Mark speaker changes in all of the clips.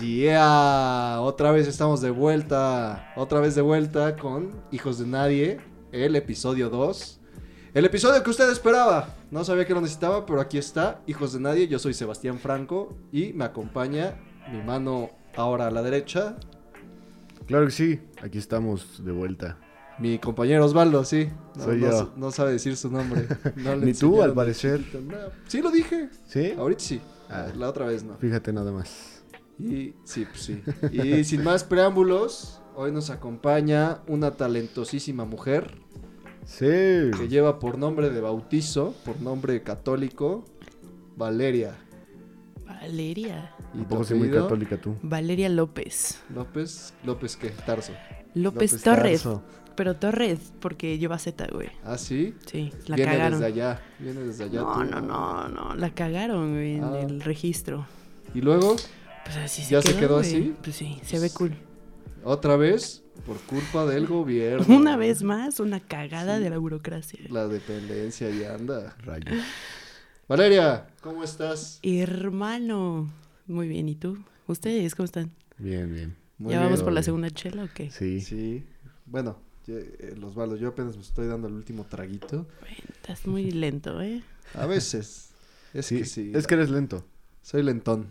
Speaker 1: Yeah, otra vez estamos de vuelta, otra vez de vuelta con Hijos de Nadie, el episodio 2. El episodio que usted esperaba, no sabía que lo necesitaba, pero aquí está, Hijos de Nadie, yo soy Sebastián Franco y me acompaña mi mano ahora a la derecha,
Speaker 2: Claro que sí, aquí estamos de vuelta.
Speaker 1: mi compañero Osvaldo, sí. No,
Speaker 2: Soy
Speaker 1: no
Speaker 2: yo.
Speaker 1: no sabe decir su nombre. No
Speaker 2: Ni tú, al parecer.
Speaker 1: Sí, lo dije.
Speaker 2: ¿Sí?
Speaker 1: Ahorita sí.
Speaker 2: Ah.
Speaker 1: La otra vez no.
Speaker 2: Fíjate nada más.
Speaker 1: Y sí, pues sí. Y sin más preámbulos, hoy nos acompaña una talentosísima mujer
Speaker 2: Sí.
Speaker 1: que lleva por nombre de bautizo, por nombre católico, Valeria.
Speaker 3: Valeria.
Speaker 1: Y
Speaker 2: Un
Speaker 1: tu
Speaker 2: poco soy muy católica tú.
Speaker 3: Valeria López.
Speaker 1: López, López qué, Tarso.
Speaker 3: López,
Speaker 2: López
Speaker 3: Torres.
Speaker 2: Tarso.
Speaker 3: Pero Torres, porque lleva Z, güey.
Speaker 1: Ah, sí.
Speaker 3: Sí, la
Speaker 1: Viene
Speaker 3: cagaron.
Speaker 1: desde allá. Viene desde allá.
Speaker 3: no,
Speaker 1: tú.
Speaker 3: no, no, no. La cagaron, güey, en
Speaker 1: Ah.
Speaker 3: el registro.
Speaker 1: Y luego,
Speaker 3: Pues así se
Speaker 1: ¿Ya se
Speaker 3: quedó. güey.
Speaker 1: así?
Speaker 3: Pues sí, se ve cool.
Speaker 1: otra vez, por culpa del gobierno.
Speaker 3: Una vez más, una cagada
Speaker 1: Sí.
Speaker 3: de la burocracia.
Speaker 1: La dependencia ya anda.
Speaker 2: Rayos.
Speaker 1: Valeria, ¿cómo estás?
Speaker 3: Hermano. Muy bien, ¿y tú? ¿Ustedes cómo están?
Speaker 2: Bien, bien.
Speaker 1: Muy
Speaker 3: ¿Ya
Speaker 1: bien.
Speaker 3: vamos por la segunda chela o qué?
Speaker 2: Sí.
Speaker 1: Sí. Bueno, eh, los balos, yo apenas me estoy dando el último traguito.
Speaker 3: Estás muy lento, ¿eh?
Speaker 1: A veces. Es
Speaker 2: Sí,
Speaker 1: que sí.
Speaker 2: Es que eres lento.
Speaker 1: Soy lentón.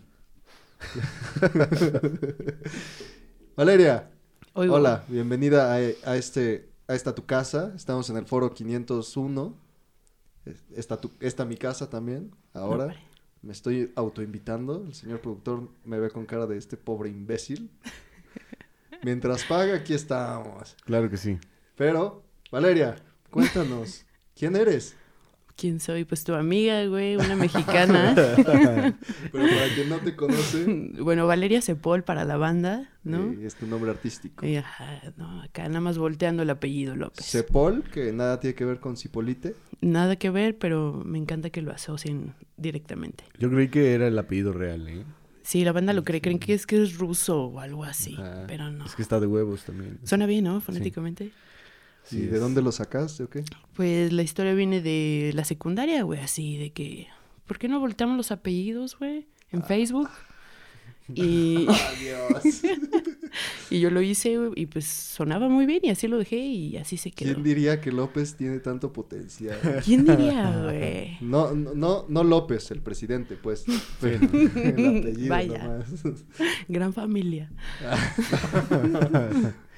Speaker 1: Valeria,
Speaker 3: Oigo.
Speaker 1: hola, bienvenida a, a este, a esta tu casa. Estamos en el foro 501. Es- Esta, tu, esta mi casa también. Ahora me estoy autoinvitando. El señor productor me ve con cara de este pobre imbécil. Mientras paga, aquí estamos.
Speaker 2: Claro que sí.
Speaker 1: Pero, Valeria, cuéntanos, ¿quién eres?
Speaker 3: ¿Quién soy? Pues tu amiga, güey, una mexicana.
Speaker 1: Pero para quien no te conoce,
Speaker 3: bueno, Valeria Cepol para la banda, ¿no?
Speaker 1: eh, es tu nombre artístico.
Speaker 3: Y, ajá, no, acá nada más volteando el apellido López.
Speaker 1: Cepol, que nada tiene que ver con Cipolite.
Speaker 3: Nada que ver, pero me encanta que lo asocien directamente.
Speaker 2: Yo creí que era el apellido real, ¿eh?
Speaker 3: Sí, la banda lo cree, creen que es que es ruso o algo así,
Speaker 2: Ajá.
Speaker 3: pero no.
Speaker 2: Es que está de huevos también.
Speaker 3: Suena bien, ¿no? Fonéticamente.
Speaker 1: ¿Y
Speaker 2: Sí,
Speaker 1: de
Speaker 2: es-
Speaker 1: dónde lo sacaste o qué?
Speaker 3: Pues la historia viene de la secundaria, güey, así de que, ¿por qué no volteamos los apellidos, güey? En Facebook. Y,
Speaker 1: Adiós.
Speaker 3: y yo lo hice güey, y pues sonaba muy bien y así lo dejé y así se quedó.
Speaker 1: ¿Quién diría que López tiene tanto potencial?
Speaker 3: ¿Quién diría, güey?
Speaker 1: No, no, no, no López, el presidente, pues. Pero el apellido
Speaker 3: Vaya.
Speaker 1: nomás.
Speaker 3: Gran familia.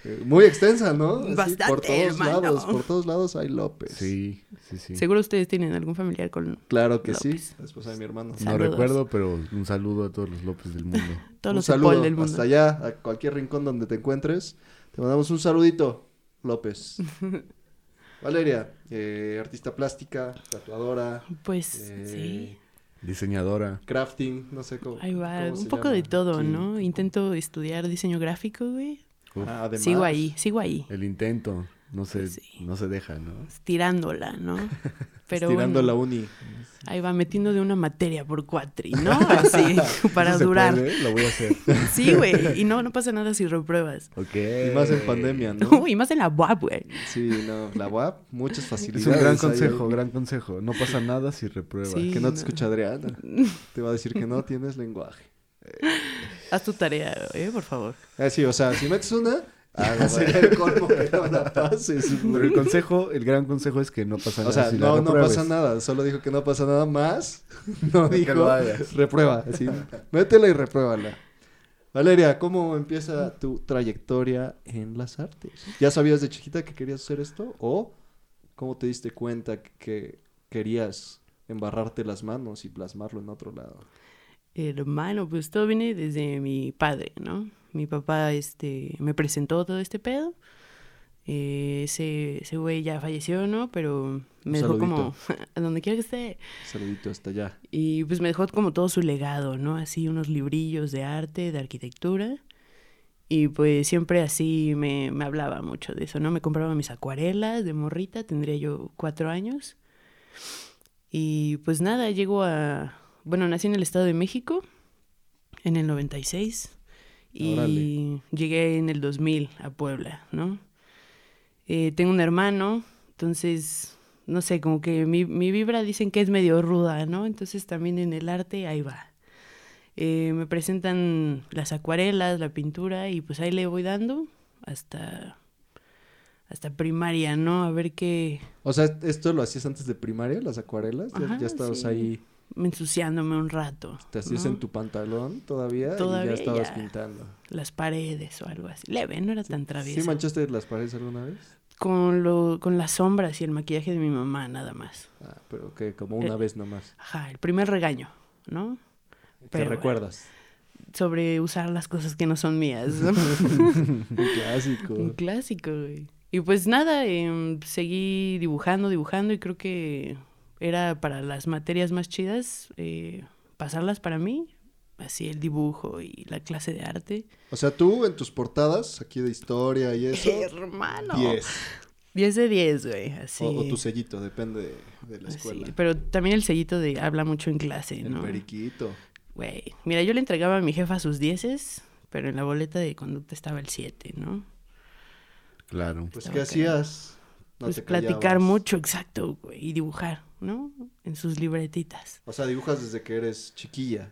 Speaker 1: Eh, Muy extensa, ¿no? Así,
Speaker 3: Bastante,
Speaker 1: por todos
Speaker 3: hermano.
Speaker 1: lados, por todos lados hay López.
Speaker 2: Sí, sí, sí.
Speaker 3: Seguro ustedes tienen algún familiar con
Speaker 1: Claro que
Speaker 3: López.
Speaker 1: sí. Después hay mi hermano.
Speaker 2: No recuerdo, pero un saludo a todos los López del mundo.
Speaker 3: todos
Speaker 1: un
Speaker 3: los
Speaker 1: saludo
Speaker 3: del mundo.
Speaker 1: hasta allá, a cualquier rincón donde te encuentres. Te mandamos un saludito, López. Valeria, eh, artista plástica, tatuadora,
Speaker 3: Pues
Speaker 1: eh,
Speaker 3: sí,
Speaker 2: Diseñadora.
Speaker 1: crafting, no sé cómo.
Speaker 3: ahí va,
Speaker 1: cómo
Speaker 3: un
Speaker 1: se
Speaker 3: poco
Speaker 1: llama.
Speaker 3: de todo,
Speaker 1: Sí.
Speaker 3: ¿no? Intento estudiar diseño gráfico, güey.
Speaker 2: Uf,
Speaker 1: Ah, además,
Speaker 3: Sigo ahí, sigo ahí,
Speaker 2: El intento. No se,
Speaker 3: Sí.
Speaker 2: no se deja, ¿no?
Speaker 3: estirándola, ¿no? Pero
Speaker 1: estirando
Speaker 3: bueno,
Speaker 1: la uni.
Speaker 3: ahí va metiendo de una materia por cuatri, ¿no? Así, para
Speaker 2: Eso se
Speaker 3: durar.
Speaker 2: puede, Lo voy a hacer.
Speaker 3: Sí, güey, y no, no pasa nada si repruebas.
Speaker 2: ok.
Speaker 1: Y más en pandemia, ¿no?
Speaker 3: y más en la UAP, güey.
Speaker 1: Sí, no, la UAP, muchas
Speaker 2: Es
Speaker 1: facilidades.
Speaker 2: un gran consejo,
Speaker 1: ahí.
Speaker 2: gran consejo. No pasa nada si repruebas.
Speaker 3: Sí.
Speaker 1: Que no te
Speaker 3: no.
Speaker 1: escucha Adriana. Te va a decir que no tienes lenguaje.
Speaker 3: Haz tu tarea, eh, por favor.
Speaker 1: Ah, sí, o sea, si metes una, ah, sería el colmo que no la pases.
Speaker 2: Pero el consejo, el gran consejo es que no pasa nada
Speaker 1: O sea,
Speaker 2: si la
Speaker 1: no, no pasa nada. Solo dijo que no pasa nada más. No
Speaker 2: Que
Speaker 1: dijo, reprueba. Así, métela y repruébala. Valeria, ¿cómo empieza tu trayectoria en las artes? ¿Ya sabías de chiquita que querías hacer esto? ¿O cómo te diste cuenta que querías embarrarte las manos y plasmarlo en otro lado?
Speaker 3: Hermano, pues todo viene desde mi padre, ¿no? Mi papá, este, me presentó todo este pedo. Eh, ese, ese güey ya falleció, ¿no? Pero me dejó como a donde quiera que esté.
Speaker 1: Saludito hasta allá.
Speaker 3: Y pues me dejó como todo su legado, ¿no? Así unos librillos de arte, de arquitectura. Y pues siempre así me, me hablaba mucho de eso, ¿no? Me compraba mis acuarelas de morrita, tendría yo cuatro años. Y pues nada, llego a... Bueno, nací en el Estado de México en el 96 y
Speaker 1: Órale.
Speaker 3: llegué en el 2000 a Puebla, ¿no? Eh, tengo un hermano, entonces, no sé, como que mi, mi vibra dicen que es medio ruda, ¿no? Entonces también en el arte ahí va. eh, me presentan las acuarelas, la pintura y pues ahí le voy dando hasta hasta primaria, ¿no? A ver qué
Speaker 1: O sea, ¿esto lo hacías antes de primaria, las acuarelas? Ya- ya estabas
Speaker 3: sí.
Speaker 1: ahí,
Speaker 3: ensuciándome un rato.
Speaker 1: te hacías
Speaker 3: ¿no?
Speaker 1: en tu pantalón todavía, y
Speaker 3: Todavía
Speaker 1: ya estabas
Speaker 3: ya.
Speaker 1: pintando.
Speaker 3: las paredes o algo así. Leve, no era tan
Speaker 1: ¿Sí
Speaker 3: travieso.
Speaker 1: manchaste las paredes alguna vez?
Speaker 3: con lo con las sombras y el maquillaje de mi mamá nada más.
Speaker 1: Ah, pero que como una
Speaker 3: Eh,
Speaker 1: vez nomás.
Speaker 3: Ajá, el primer regaño, ¿no?
Speaker 1: ¿Te
Speaker 3: pero-
Speaker 1: recuerdas?
Speaker 3: Sobre usar las cosas que no son mías. ¿no?
Speaker 1: Un clásico.
Speaker 3: Un clásico, güey. Y pues nada, em, seguí dibujando, dibujando y creo que era para las materias más chidas eh, pasarlas para mí. Así el dibujo y la clase de arte.
Speaker 1: O sea, tú en tus portadas, aquí de historia y eso,
Speaker 3: Hermano.
Speaker 1: 10.
Speaker 3: 10 de 10, güey. Así.
Speaker 1: O, o tu sellito, depende de, de la
Speaker 3: Así,
Speaker 1: escuela.
Speaker 3: Pero también el sellito de habla mucho en clase,
Speaker 1: El
Speaker 3: ¿no?
Speaker 1: periquito.
Speaker 3: Güey. Mira, yo le entregaba a mi jefa sus dieces, pero en la boleta de conducta estaba el 7, ¿no?
Speaker 2: Claro.
Speaker 1: Pues,
Speaker 3: Estaba
Speaker 1: ¿qué hacías? No
Speaker 3: pues platicar mucho, exacto, güey. Y dibujar, ¿no? En sus libretitas.
Speaker 1: O sea, dibujas desde que eres chiquilla.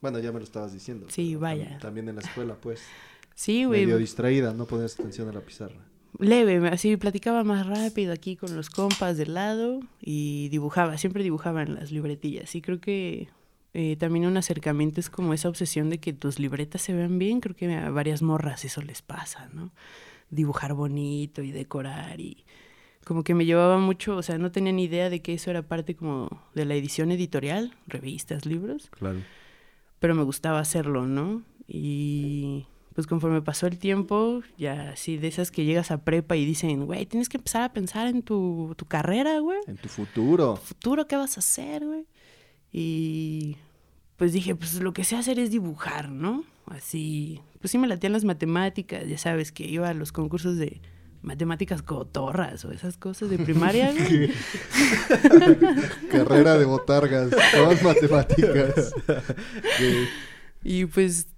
Speaker 1: Bueno, ya me lo estabas diciendo.
Speaker 3: Sí, vaya.
Speaker 1: tam- También en la escuela, pues.
Speaker 3: Sí, güey.
Speaker 1: Medio distraída, no ponías atención a la pizarra.
Speaker 3: Leve, así platicaba más rápido aquí con los compas del lado y dibujaba, siempre dibujaba en las libretillas. Y creo que eh, también un acercamiento es como esa obsesión de que tus libretas se vean bien. Creo que a varias morras eso les pasa, ¿no? Dibujar bonito y decorar y como que me llevaba mucho, o sea, no tenía ni idea de que eso era parte como de la edición editorial, revistas, libros
Speaker 2: Claro.
Speaker 3: pero me gustaba hacerlo, ¿no? Y pues conforme pasó el tiempo, ya así de esas que llegas a prepa y dicen, güey, tienes que empezar a pensar en tu, tu carrera, güey,
Speaker 1: En tu futuro.
Speaker 3: futuro, ¿qué vas a hacer, güey? Y pues dije, pues lo que sé hacer es dibujar, ¿no? Así, pues sí me latían las matemáticas, ya sabes que iba a los concursos de matemáticas cotorras o esas cosas de primaria.
Speaker 1: Carrera de botargas. Todas matemáticas.
Speaker 3: Y pues,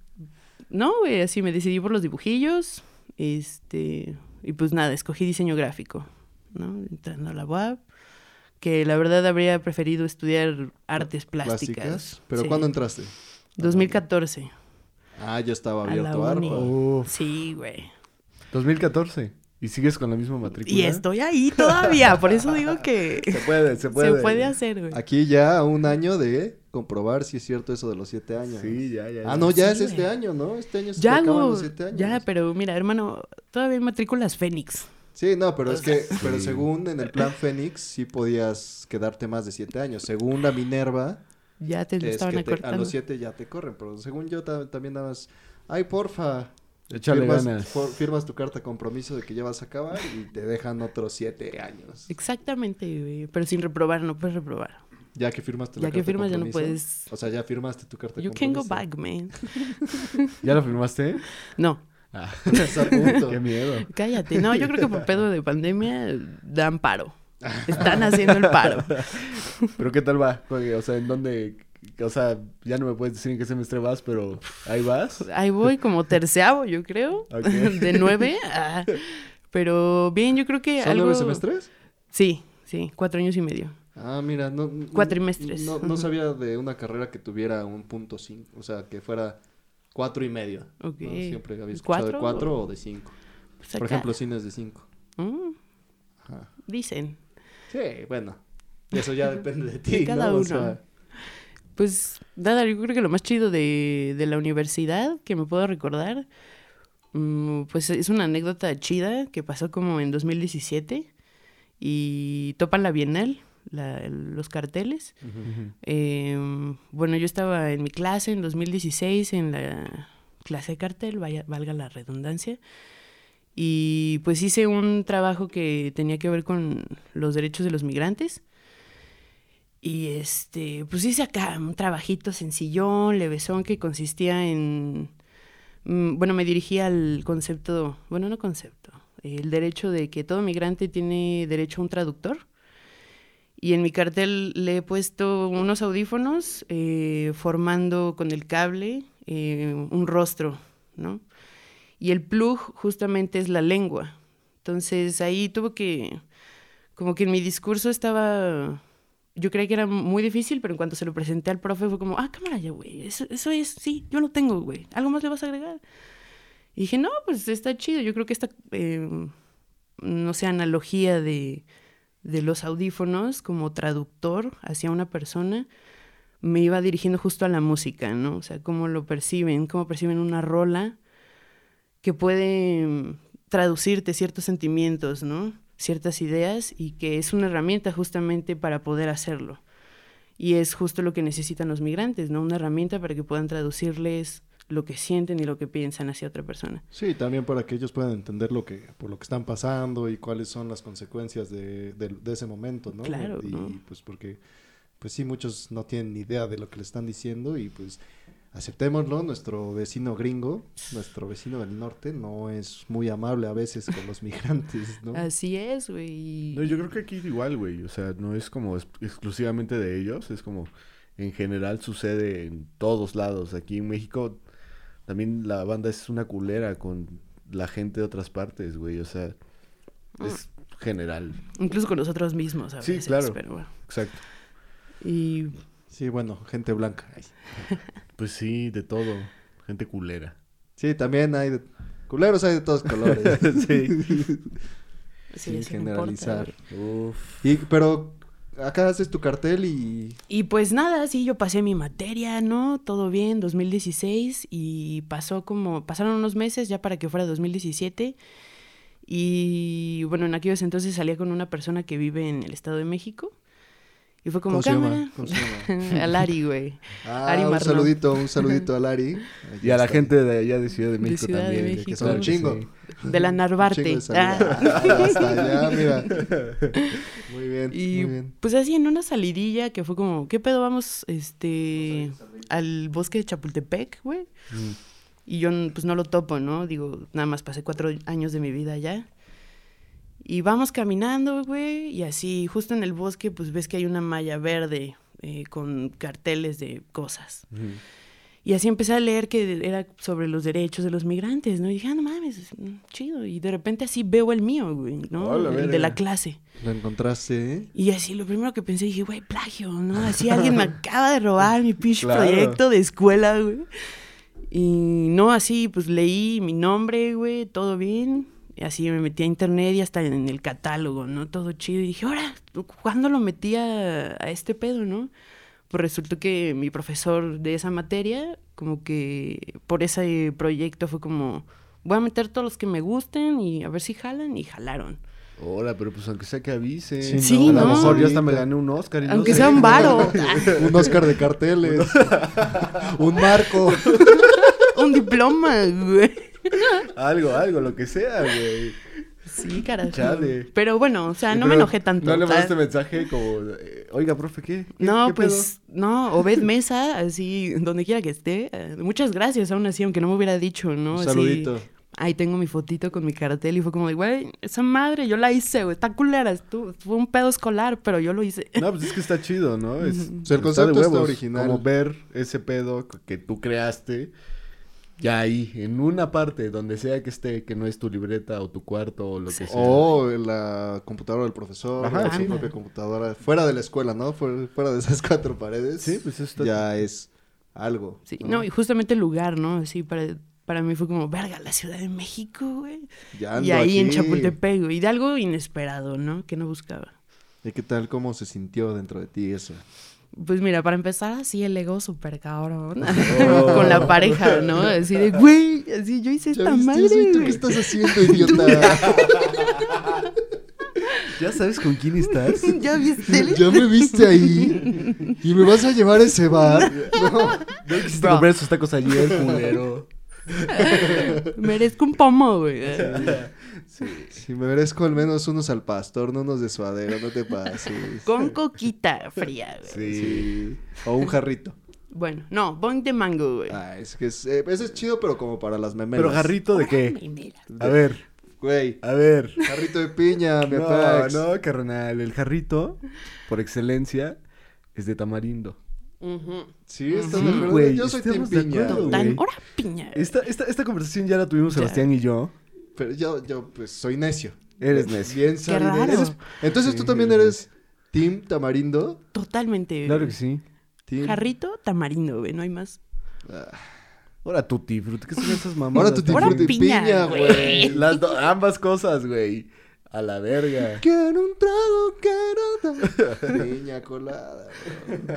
Speaker 3: no, güey, así me decidí por los dibujillos. Este, y pues nada, escogí diseño gráfico, ¿no? Entrando a la UAP, que la verdad habría preferido estudiar artes plásticas.
Speaker 1: ¿Pero
Speaker 3: Sí.
Speaker 1: cuándo entraste?
Speaker 3: 2014.
Speaker 1: Ah, ya estaba abierto
Speaker 3: uni.
Speaker 1: ARPA.
Speaker 2: Uf.
Speaker 3: Sí, güey.
Speaker 2: 2014. ¿Y sigues con la misma matrícula?
Speaker 3: Y estoy ahí todavía, por eso digo que
Speaker 2: Se puede, se puede.
Speaker 3: se puede hacer, güey.
Speaker 1: Aquí ya un año de comprobar si es cierto eso de los siete años.
Speaker 2: Sí, ya, ya.
Speaker 1: Ah, no, ya
Speaker 3: Sí,
Speaker 1: es este
Speaker 3: güey.
Speaker 1: año, ¿no? Este año se
Speaker 3: Ya,
Speaker 1: acaban los siete años.
Speaker 3: ya, pero mira, hermano, todavía hay matrículas Fénix.
Speaker 1: Sí, no, pero es que, pero según en el plan Fénix, sí podías quedarte más de siete años. Según la Minerva,
Speaker 3: Ya te lo
Speaker 1: es
Speaker 3: estaban
Speaker 1: que te- a los siete ya te corren. Pero según yo ta- también nada más, ay, porfa,
Speaker 2: Échale
Speaker 1: firmas,
Speaker 2: ganas.
Speaker 1: firmas tu carta de compromiso de que ya vas a acabar y te dejan otros siete años.
Speaker 3: Exactamente. Pero sin reprobar, no puedes reprobar.
Speaker 1: Ya que firmaste la
Speaker 3: Ya que
Speaker 1: carta
Speaker 3: firmas, ya no
Speaker 1: compromiso.
Speaker 3: puedes.
Speaker 1: O sea, ya firmaste tu carta de
Speaker 3: You can
Speaker 1: compromiso.
Speaker 3: go back, man.
Speaker 2: ¿Ya lo firmaste?
Speaker 3: No,
Speaker 2: Ah, qué miedo.
Speaker 3: cállate. No, yo creo que por pedo de pandemia dan paro. Están haciendo el paro.
Speaker 2: Pero ¿qué tal va? O sea, ¿en dónde? O sea, ya no me puedes decir en qué semestre vas, pero ahí vas.
Speaker 3: Ahí voy como terceavo, yo creo.
Speaker 2: Ok.
Speaker 3: De nueve. Pero bien, yo creo que
Speaker 1: ¿Son
Speaker 3: algo...
Speaker 1: nueve semestres?
Speaker 3: Sí, sí, cuatro años y medio.
Speaker 1: Ah, mira, no... no-
Speaker 3: Cuatrimestres.
Speaker 1: No, no sabía de una carrera que tuviera un punto cinco, o sea, que fuera cuatro y medio.
Speaker 3: Ok.
Speaker 1: ¿no? Siempre había escuchado de
Speaker 3: ¿Cuatro?
Speaker 1: cuatro o de cinco.
Speaker 3: Pues
Speaker 1: Por ejemplo, cines de cinco.
Speaker 3: Mm,
Speaker 1: Ajá.
Speaker 3: dicen.
Speaker 1: Sí, bueno. Eso ya depende de ti,
Speaker 3: De cada
Speaker 1: ¿no? O
Speaker 3: uno.
Speaker 1: sea,
Speaker 3: Pues nada, yo creo que lo más chido de, de la universidad que me puedo recordar, mm, pues es una anécdota chida que pasó como en 2017 y topan la Bienal, la- los carteles. Em, bueno, yo estaba en mi clase en 2016 en la clase de cartel, vaya, valga la redundancia. Y pues hice un trabajo que tenía que ver con los derechos de los migrantes. Y este, pues hice acá un trabajito sencillón, levesón, que consistía en. mm, Bueno, me dirigía al concepto, bueno, no concepto, el derecho de que todo migrante tiene derecho a un traductor. Y en mi cartel le he puesto unos audífonos eh, formando con el cable eh, un rostro, ¿no? Y el plug justamente es la lengua. Entonces ahí tuvo que, como que en mi discurso estaba yo creía que era muy difícil, pero en cuanto se lo presenté al profe fue como, ah, cámara ya, güey, eso, eso es, sí, yo lo tengo, güey, ¿algo más le vas a agregar? Y dije, no, pues está chido, yo creo que esta, eh, no sé, analogía de, de los audífonos como traductor hacia una persona, me iba dirigiendo justo a la música, ¿no? O sea, cómo lo perciben, cómo perciben una rola que puede mm, traducirte ciertos sentimientos, ¿no? Ciertas ideas y que es una herramienta justamente para poder hacerlo. Y es justo lo que necesitan los migrantes, ¿no? Una herramienta para que puedan traducirles lo que sienten y lo que piensan hacia otra persona.
Speaker 1: Sí, también para que ellos puedan entender lo que, por lo que están pasando y cuáles son las consecuencias de, de, de ese momento, ¿no?
Speaker 3: Claro,
Speaker 1: Y
Speaker 3: ¿no?
Speaker 1: pues porque, pues sí, muchos no tienen ni idea de lo que le están diciendo y pues aceptémoslo, nuestro vecino gringo, nuestro vecino del norte, no es muy amable a veces con los migrantes, ¿no?
Speaker 3: Así es, güey.
Speaker 2: No, yo creo que aquí igual, güey. O sea, no es como es- exclusivamente de ellos, es como en general sucede en todos lados. Aquí en México también la banda es una culera con la gente de otras partes, güey. O sea, es general.
Speaker 3: Incluso con nosotros mismos a
Speaker 2: Sí,
Speaker 3: veces,
Speaker 2: claro.
Speaker 3: pero bueno.
Speaker 2: Exacto.
Speaker 3: Y
Speaker 1: Sí, bueno, gente blanca.
Speaker 2: Pues sí, de todo. Gente culera.
Speaker 1: Sí, también hay de... Culeros hay de todos colores.
Speaker 2: sí.
Speaker 1: Sin
Speaker 3: importa,
Speaker 1: generalizar.
Speaker 2: Uf.
Speaker 1: y, pero acá haces tu cartel y...
Speaker 3: Y pues nada, sí, yo pasé mi materia, ¿no? Todo bien, 2016 y pasó como, pasaron unos meses ya para que fuera 2017 y bueno, en aquellos entonces salía con una persona que vive en el Estado de México y fue como cámara. A Lari, güey.
Speaker 1: Ah,
Speaker 3: Ari
Speaker 1: un saludito, un saludito a Lari.
Speaker 2: Y a la gente de allá de Ciudad de México
Speaker 3: Ciudad de
Speaker 2: también.
Speaker 3: México.
Speaker 1: Que son un chingo.
Speaker 2: sí.
Speaker 3: De la Narvarte.
Speaker 1: de.
Speaker 3: Ah.
Speaker 1: Hasta allá, mira. Muy bien,
Speaker 3: Y
Speaker 1: muy bien.
Speaker 3: pues así en una salidilla que fue como, ¿qué pedo vamos este al bosque de Chapultepec, güey?
Speaker 2: Mm.
Speaker 3: Y yo pues no lo topo, ¿no? Digo, nada más pasé cuatro años de mi vida allá. Y vamos caminando, güey, y así, justo en el bosque, pues ves que hay una malla verde eh, con carteles de cosas.
Speaker 2: Ujú.
Speaker 3: Y así empecé a leer que era sobre los derechos de los migrantes, ¿no? Y dije, ah, no mames, chido. Y de repente así veo el mío, güey, ¿no?
Speaker 2: Hola,
Speaker 3: el de la clase.
Speaker 1: Lo encontraste, ¿eh?
Speaker 3: Y así lo primero que pensé, dije, güey, plagio, ¿no? Así alguien me acaba de robar mi pinche
Speaker 2: Claro.
Speaker 3: proyecto de escuela, güey. Y no, así, pues leí mi nombre, güey, todo bien. Y así me metí a internet y hasta en el catálogo, ¿no? Todo chido. Y dije, ahora, ¿cuándo lo metí a, a este pedo, no? Pues resultó que mi profesor de esa materia, como que por ese proyecto fue como, voy a meter todos los que me gusten y a ver si jalan. Y jalaron.
Speaker 2: Hola, pero pues aunque sea que avise.
Speaker 1: Sí,
Speaker 3: Sí,
Speaker 2: a lo
Speaker 3: ¿no?
Speaker 2: mejor yo hasta me gané un Oscar. y no
Speaker 3: Aunque
Speaker 2: sé.
Speaker 3: sea un varo.
Speaker 1: Un Oscar de carteles. un marco.
Speaker 3: un diploma, güey.
Speaker 2: Algo, algo, lo que sea, güey.
Speaker 3: Sí, carajo.
Speaker 2: Chale.
Speaker 3: Pero bueno, o sea, no
Speaker 2: Pero
Speaker 3: me enojé tanto.
Speaker 2: No le mandaste mensaje como, eh, oiga, profe, ¿qué? ¿Qué-
Speaker 3: no,
Speaker 2: qué
Speaker 3: pues, no, Obed Mesa, así, donde quiera que esté. eh, muchas gracias, aún así, aunque no me hubiera dicho, ¿no?
Speaker 1: Un
Speaker 3: Así,
Speaker 1: saludito.
Speaker 3: ahí tengo mi fotito con mi cartel y fue como, de, güey, esa madre, yo la hice, güey, está culera, estu- fue un pedo escolar, pero yo lo hice.
Speaker 2: pedo? No, pues es que está chido, ¿no? Es,
Speaker 1: O sea, el
Speaker 2: está de
Speaker 1: concepto está original.
Speaker 2: Como ver ese pedo que tú creaste, ya ahí, en una parte, donde sea que esté, que no es tu libreta o tu cuarto o lo que sea.
Speaker 1: O la computadora del profesor,
Speaker 2: Ajá,
Speaker 1: o su
Speaker 3: sí.
Speaker 1: propia computadora, fuera de la escuela, ¿no? Fuera, de esas cuatro paredes.
Speaker 2: Sí, pues está...
Speaker 1: Ya es algo.
Speaker 3: Sí, no, y justamente el lugar, ¿no? Así, para, para mí fue como, verga, la Ciudad de México, güey.
Speaker 1: Ya
Speaker 3: Y
Speaker 1: ando
Speaker 3: ahí en. Chapultepec, güey, y de algo inesperado, ¿no? Que no buscaba.
Speaker 1: ¿Y qué tal? ¿Cómo se sintió dentro de ti eso?
Speaker 3: Pues mira, para empezar, así el ego súper cabrón.
Speaker 2: Oh.
Speaker 3: Con la pareja, ¿no? Así de, güey, así yo hice
Speaker 1: ¿Ya
Speaker 3: esta
Speaker 1: viste
Speaker 3: madre.
Speaker 1: eso? ¿Y tú
Speaker 3: güey".
Speaker 1: qué estás haciendo, idiota?
Speaker 2: ¿Ya sabes con quién estás?
Speaker 3: ¿Ya viste?
Speaker 1: ¿Ya me viste ahí? ¿Y me vas a llevar a ese bar? No.
Speaker 2: ¿No quisiste
Speaker 3: Bro.
Speaker 2: comprar esos tacos ayer, culero?
Speaker 3: Merezco un pomo, güey.
Speaker 1: Si me merezco al menos unos al pastor, no unos de suadero, no te pases.
Speaker 3: Con coquita fría, güey.
Speaker 2: Sí.
Speaker 1: O un jarrito.
Speaker 3: Bueno, no, boing de mango, güey.
Speaker 1: Ah, es que es, eh, ese es chido, pero como para las memelas.
Speaker 2: ¿Pero jarrito de qué?
Speaker 3: Ay, mira.
Speaker 2: A ver,
Speaker 1: Güey,
Speaker 2: a ver.
Speaker 1: jarrito de piña, mi
Speaker 2: No,
Speaker 1: apex.
Speaker 2: no, carnal. El jarrito, por excelencia, es de tamarindo.
Speaker 3: Ujú.
Speaker 1: Sí,
Speaker 2: güey,
Speaker 1: Yo soy team
Speaker 2: estamos de
Speaker 1: piña.
Speaker 2: acuerdo,
Speaker 1: güey.
Speaker 3: Tan,
Speaker 2: güey.
Speaker 3: hora piña.
Speaker 2: Esta, esta, esta conversación ya la tuvimos
Speaker 3: Ya.
Speaker 2: Sebastián y yo.
Speaker 1: Pero yo, yo, pues, soy necio.
Speaker 2: Eres necio.
Speaker 1: Bien
Speaker 3: raro.
Speaker 1: Eres- Entonces tú también
Speaker 2: eres
Speaker 1: Team Tamarindo.
Speaker 3: Totalmente.
Speaker 2: Claro que sí.
Speaker 1: Team...
Speaker 3: Jarrito, tamarindo, güey, no hay más.
Speaker 2: Ahora tutti frutti, ¿qué son esas mamadas?
Speaker 1: Ahora Tutti
Speaker 3: Ahora
Speaker 1: Frutti
Speaker 3: piña,
Speaker 1: piña,
Speaker 3: güey.
Speaker 2: Las do- ambas cosas, güey. A la verga.
Speaker 1: Quiero un trago, quiero un- Piña colada.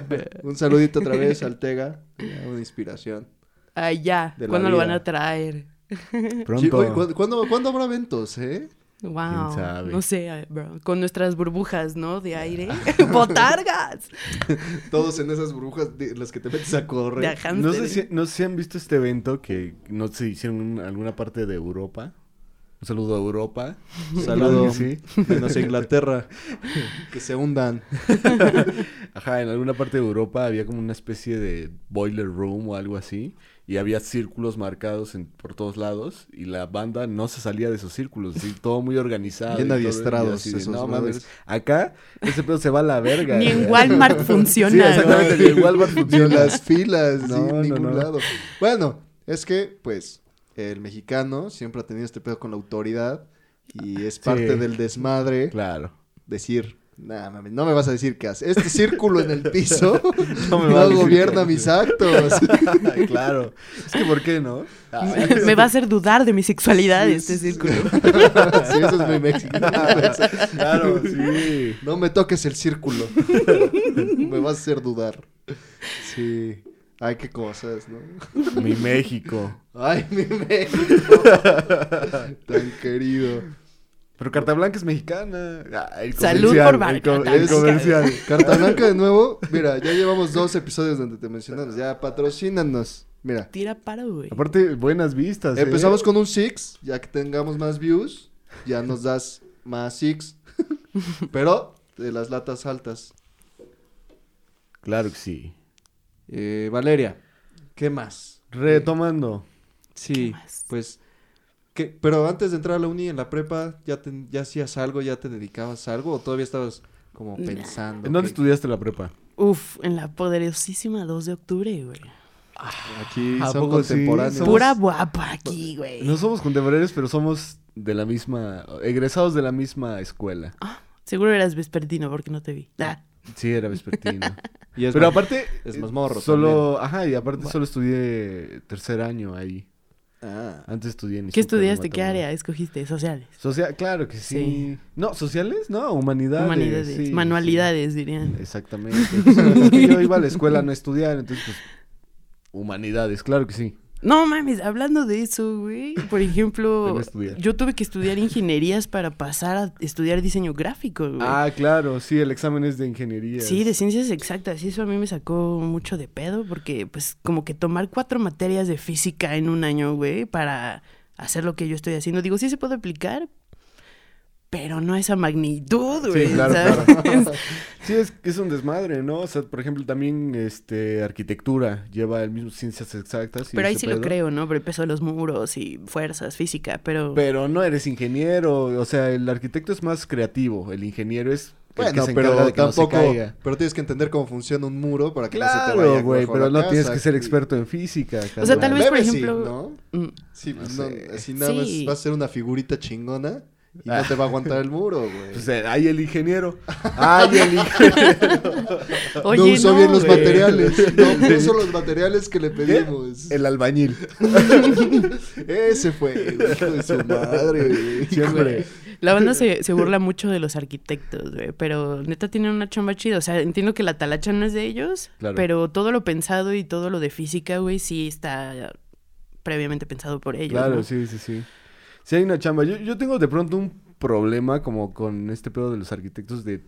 Speaker 1: güey. Un saludito otra vez al Tega. Ya, Una inspiración.
Speaker 3: Ay, ya. ¿Cuándo lo van a traer?
Speaker 2: Pronto.
Speaker 1: Sí, ¿cuándo, cuándo, cuándo habrá eventos, eh?
Speaker 3: Wow.
Speaker 2: sabe?
Speaker 3: No sé, eh, bro. Con nuestras burbujas, ¿no? De aire. ¡Botargas!
Speaker 1: Todos en esas burbujas de las que te metes a correr.
Speaker 2: No sé, si, no sé si han visto este evento que no se hicieron en alguna parte de Europa. Un saludo a Europa.
Speaker 1: Saludo.
Speaker 2: Que sí.
Speaker 1: Menos a Inglaterra. Que se hundan.
Speaker 2: Ajá, en alguna parte de Europa había como una especie de boiler room o algo así. Y había círculos marcados en, por todos lados. Y la banda no se salía de esos círculos. Todo muy organizado.
Speaker 1: Bien adiestrados esos
Speaker 2: No
Speaker 1: brothers".
Speaker 2: mames. Acá, ese pedo se va a la verga.
Speaker 3: Ni en. Walmart
Speaker 2: Sí,
Speaker 3: funciona.
Speaker 2: exactamente. Ni en Walmart
Speaker 1: Ni en
Speaker 2: funciona.
Speaker 1: las filas,
Speaker 2: No,
Speaker 1: en
Speaker 2: no,
Speaker 1: ningún
Speaker 2: no.
Speaker 1: lado. Bueno, es que, pues, el mexicano siempre ha tenido este pedo con la autoridad. Y es parte
Speaker 2: Sí.
Speaker 1: del desmadre
Speaker 2: Claro.
Speaker 1: decir, nah, mami, no me vas a decir qué hace. Este círculo en el piso
Speaker 2: No me
Speaker 1: gobierna mis actos.
Speaker 2: claro. Es que, ¿por qué no? Ah,
Speaker 3: Me, me va a hacer dudar de mi sexualidad este círculo.
Speaker 1: sí, eso es muy mexicano.
Speaker 2: claro, sí.
Speaker 1: No me toques el círculo. me vas a hacer dudar. Sí. Ay, qué cosas, ¿no?
Speaker 2: Mi México.
Speaker 1: Ay, mi México. Tan querido.
Speaker 2: Pero Carta Blanca es mexicana. Ah, el
Speaker 3: Salud por
Speaker 2: el, co-
Speaker 3: Carta
Speaker 2: el comercial.
Speaker 1: Carta Blanca de nuevo. Mira, ya llevamos dos episodios donde te mencionamos. Ya, patrocínanos. Mira.
Speaker 3: Tira paro, güey.
Speaker 2: Aparte, buenas vistas. ¿eh?
Speaker 1: Empezamos con un Six, ya que tengamos más views, ya nos das más Six. Pero de las latas altas.
Speaker 2: Claro que sí.
Speaker 1: Eh, Valeria, ¿qué más?
Speaker 2: Retomando.
Speaker 1: Sí,
Speaker 3: más?
Speaker 1: pues. ¿Qué? Pero antes de entrar a la uni, en la prepa, ¿ya, te- ya hacías algo? ¿Ya te dedicabas a algo? ¿O todavía estabas como pensando?
Speaker 2: ¿En dónde
Speaker 1: que
Speaker 2: estudiaste la prepa?
Speaker 3: Uf, en la poderosísima 2 de octubre, güey.
Speaker 1: Aquí
Speaker 2: ¿A poco sí?
Speaker 1: contemporáneos.
Speaker 2: Somos-
Speaker 3: Pura guapa aquí, güey.
Speaker 2: No somos contemporáneos, pero somos de la misma... Egresados de la misma escuela.
Speaker 3: Seguro eras vespertino porque no te vi. Ah,
Speaker 2: Sí, era vespertino.
Speaker 1: Y es
Speaker 2: pero
Speaker 1: más-
Speaker 2: aparte...
Speaker 1: es más morro
Speaker 2: Solo... Ajá, y aparte
Speaker 3: Bueno.
Speaker 2: solo estudié tercer año ahí.
Speaker 1: Ah.
Speaker 2: Antes estudié en
Speaker 3: ¿Qué estudiaste? ¿Qué área escogiste? Sociales.
Speaker 2: Social, claro que sí.
Speaker 3: Sí.
Speaker 2: No, ¿sociales? No, humanidades.
Speaker 3: Humanidades.
Speaker 2: sí,
Speaker 3: manualidades, dirían.
Speaker 2: Exactamente. Entonces, yo iba a la escuela a no estudiar, entonces, pues, humanidades, claro que sí.
Speaker 3: No mames, hablando de eso, güey. Por ejemplo, yo tuve que estudiar ingenierías para pasar a estudiar diseño gráfico, güey.
Speaker 2: Ah, claro, sí, el examen es de ingeniería.
Speaker 3: Sí, de ciencias exactas. Y eso a mí me sacó mucho de pedo porque, pues, como que tomar cuatro materias de física en un año, güey, para hacer lo que yo estoy haciendo. Digo, sí se puede aplicar, pero no a esa magnitud, güey.
Speaker 2: claro,
Speaker 3: ¿sabes?
Speaker 2: Sí, es que es un desmadre, ¿no? O sea, por ejemplo, también este arquitectura lleva el mismo ciencias exactas. y
Speaker 3: Pero ahí sí lo creo, ¿no? Por el peso de los muros y fuerzas, física, pero...
Speaker 2: Pero no eres ingeniero, o sea, el arquitecto es más creativo, el ingeniero es
Speaker 1: Bueno, pero
Speaker 2: de que no se
Speaker 1: tampoco.
Speaker 2: caiga.
Speaker 1: pero tienes que entender cómo funciona un muro para que no se te vaya
Speaker 2: Claro, güey, pero no tienes que ser
Speaker 1: Y-
Speaker 2: experto en física.
Speaker 3: O sea, tal
Speaker 2: cabrón.
Speaker 3: vez, por
Speaker 1: Leve sí,
Speaker 3: ejemplo-
Speaker 1: ¿no?
Speaker 3: Mm,
Speaker 1: Sí,
Speaker 2: No
Speaker 1: no,
Speaker 2: sé.
Speaker 1: así nada más
Speaker 3: Sí.
Speaker 1: vas a ser una figurita chingona y no te va a aguantar el muro, güey.
Speaker 2: Pues, eh, hay el ingeniero. Hay el ingeniero.
Speaker 3: Oye,
Speaker 1: no usó
Speaker 3: no,
Speaker 1: bien los
Speaker 3: güey.
Speaker 1: materiales. No puso los materiales que le pedimos.
Speaker 2: El albañil.
Speaker 1: Ese fue, hijo de su madre, güey.
Speaker 2: Siempre.
Speaker 3: La banda se, se burla mucho de los arquitectos, güey, pero neta tienen una chamba chida. O sea, entiendo que la talacha no es de ellos,
Speaker 2: Claro.
Speaker 3: pero todo lo pensado y todo lo de física, güey, sí está previamente pensado por ellos.
Speaker 2: Claro,
Speaker 3: ¿no?
Speaker 2: sí, sí, sí. Sí hay una chamba. Yo, yo tengo de pronto un problema como con este pedo de los arquitectos de...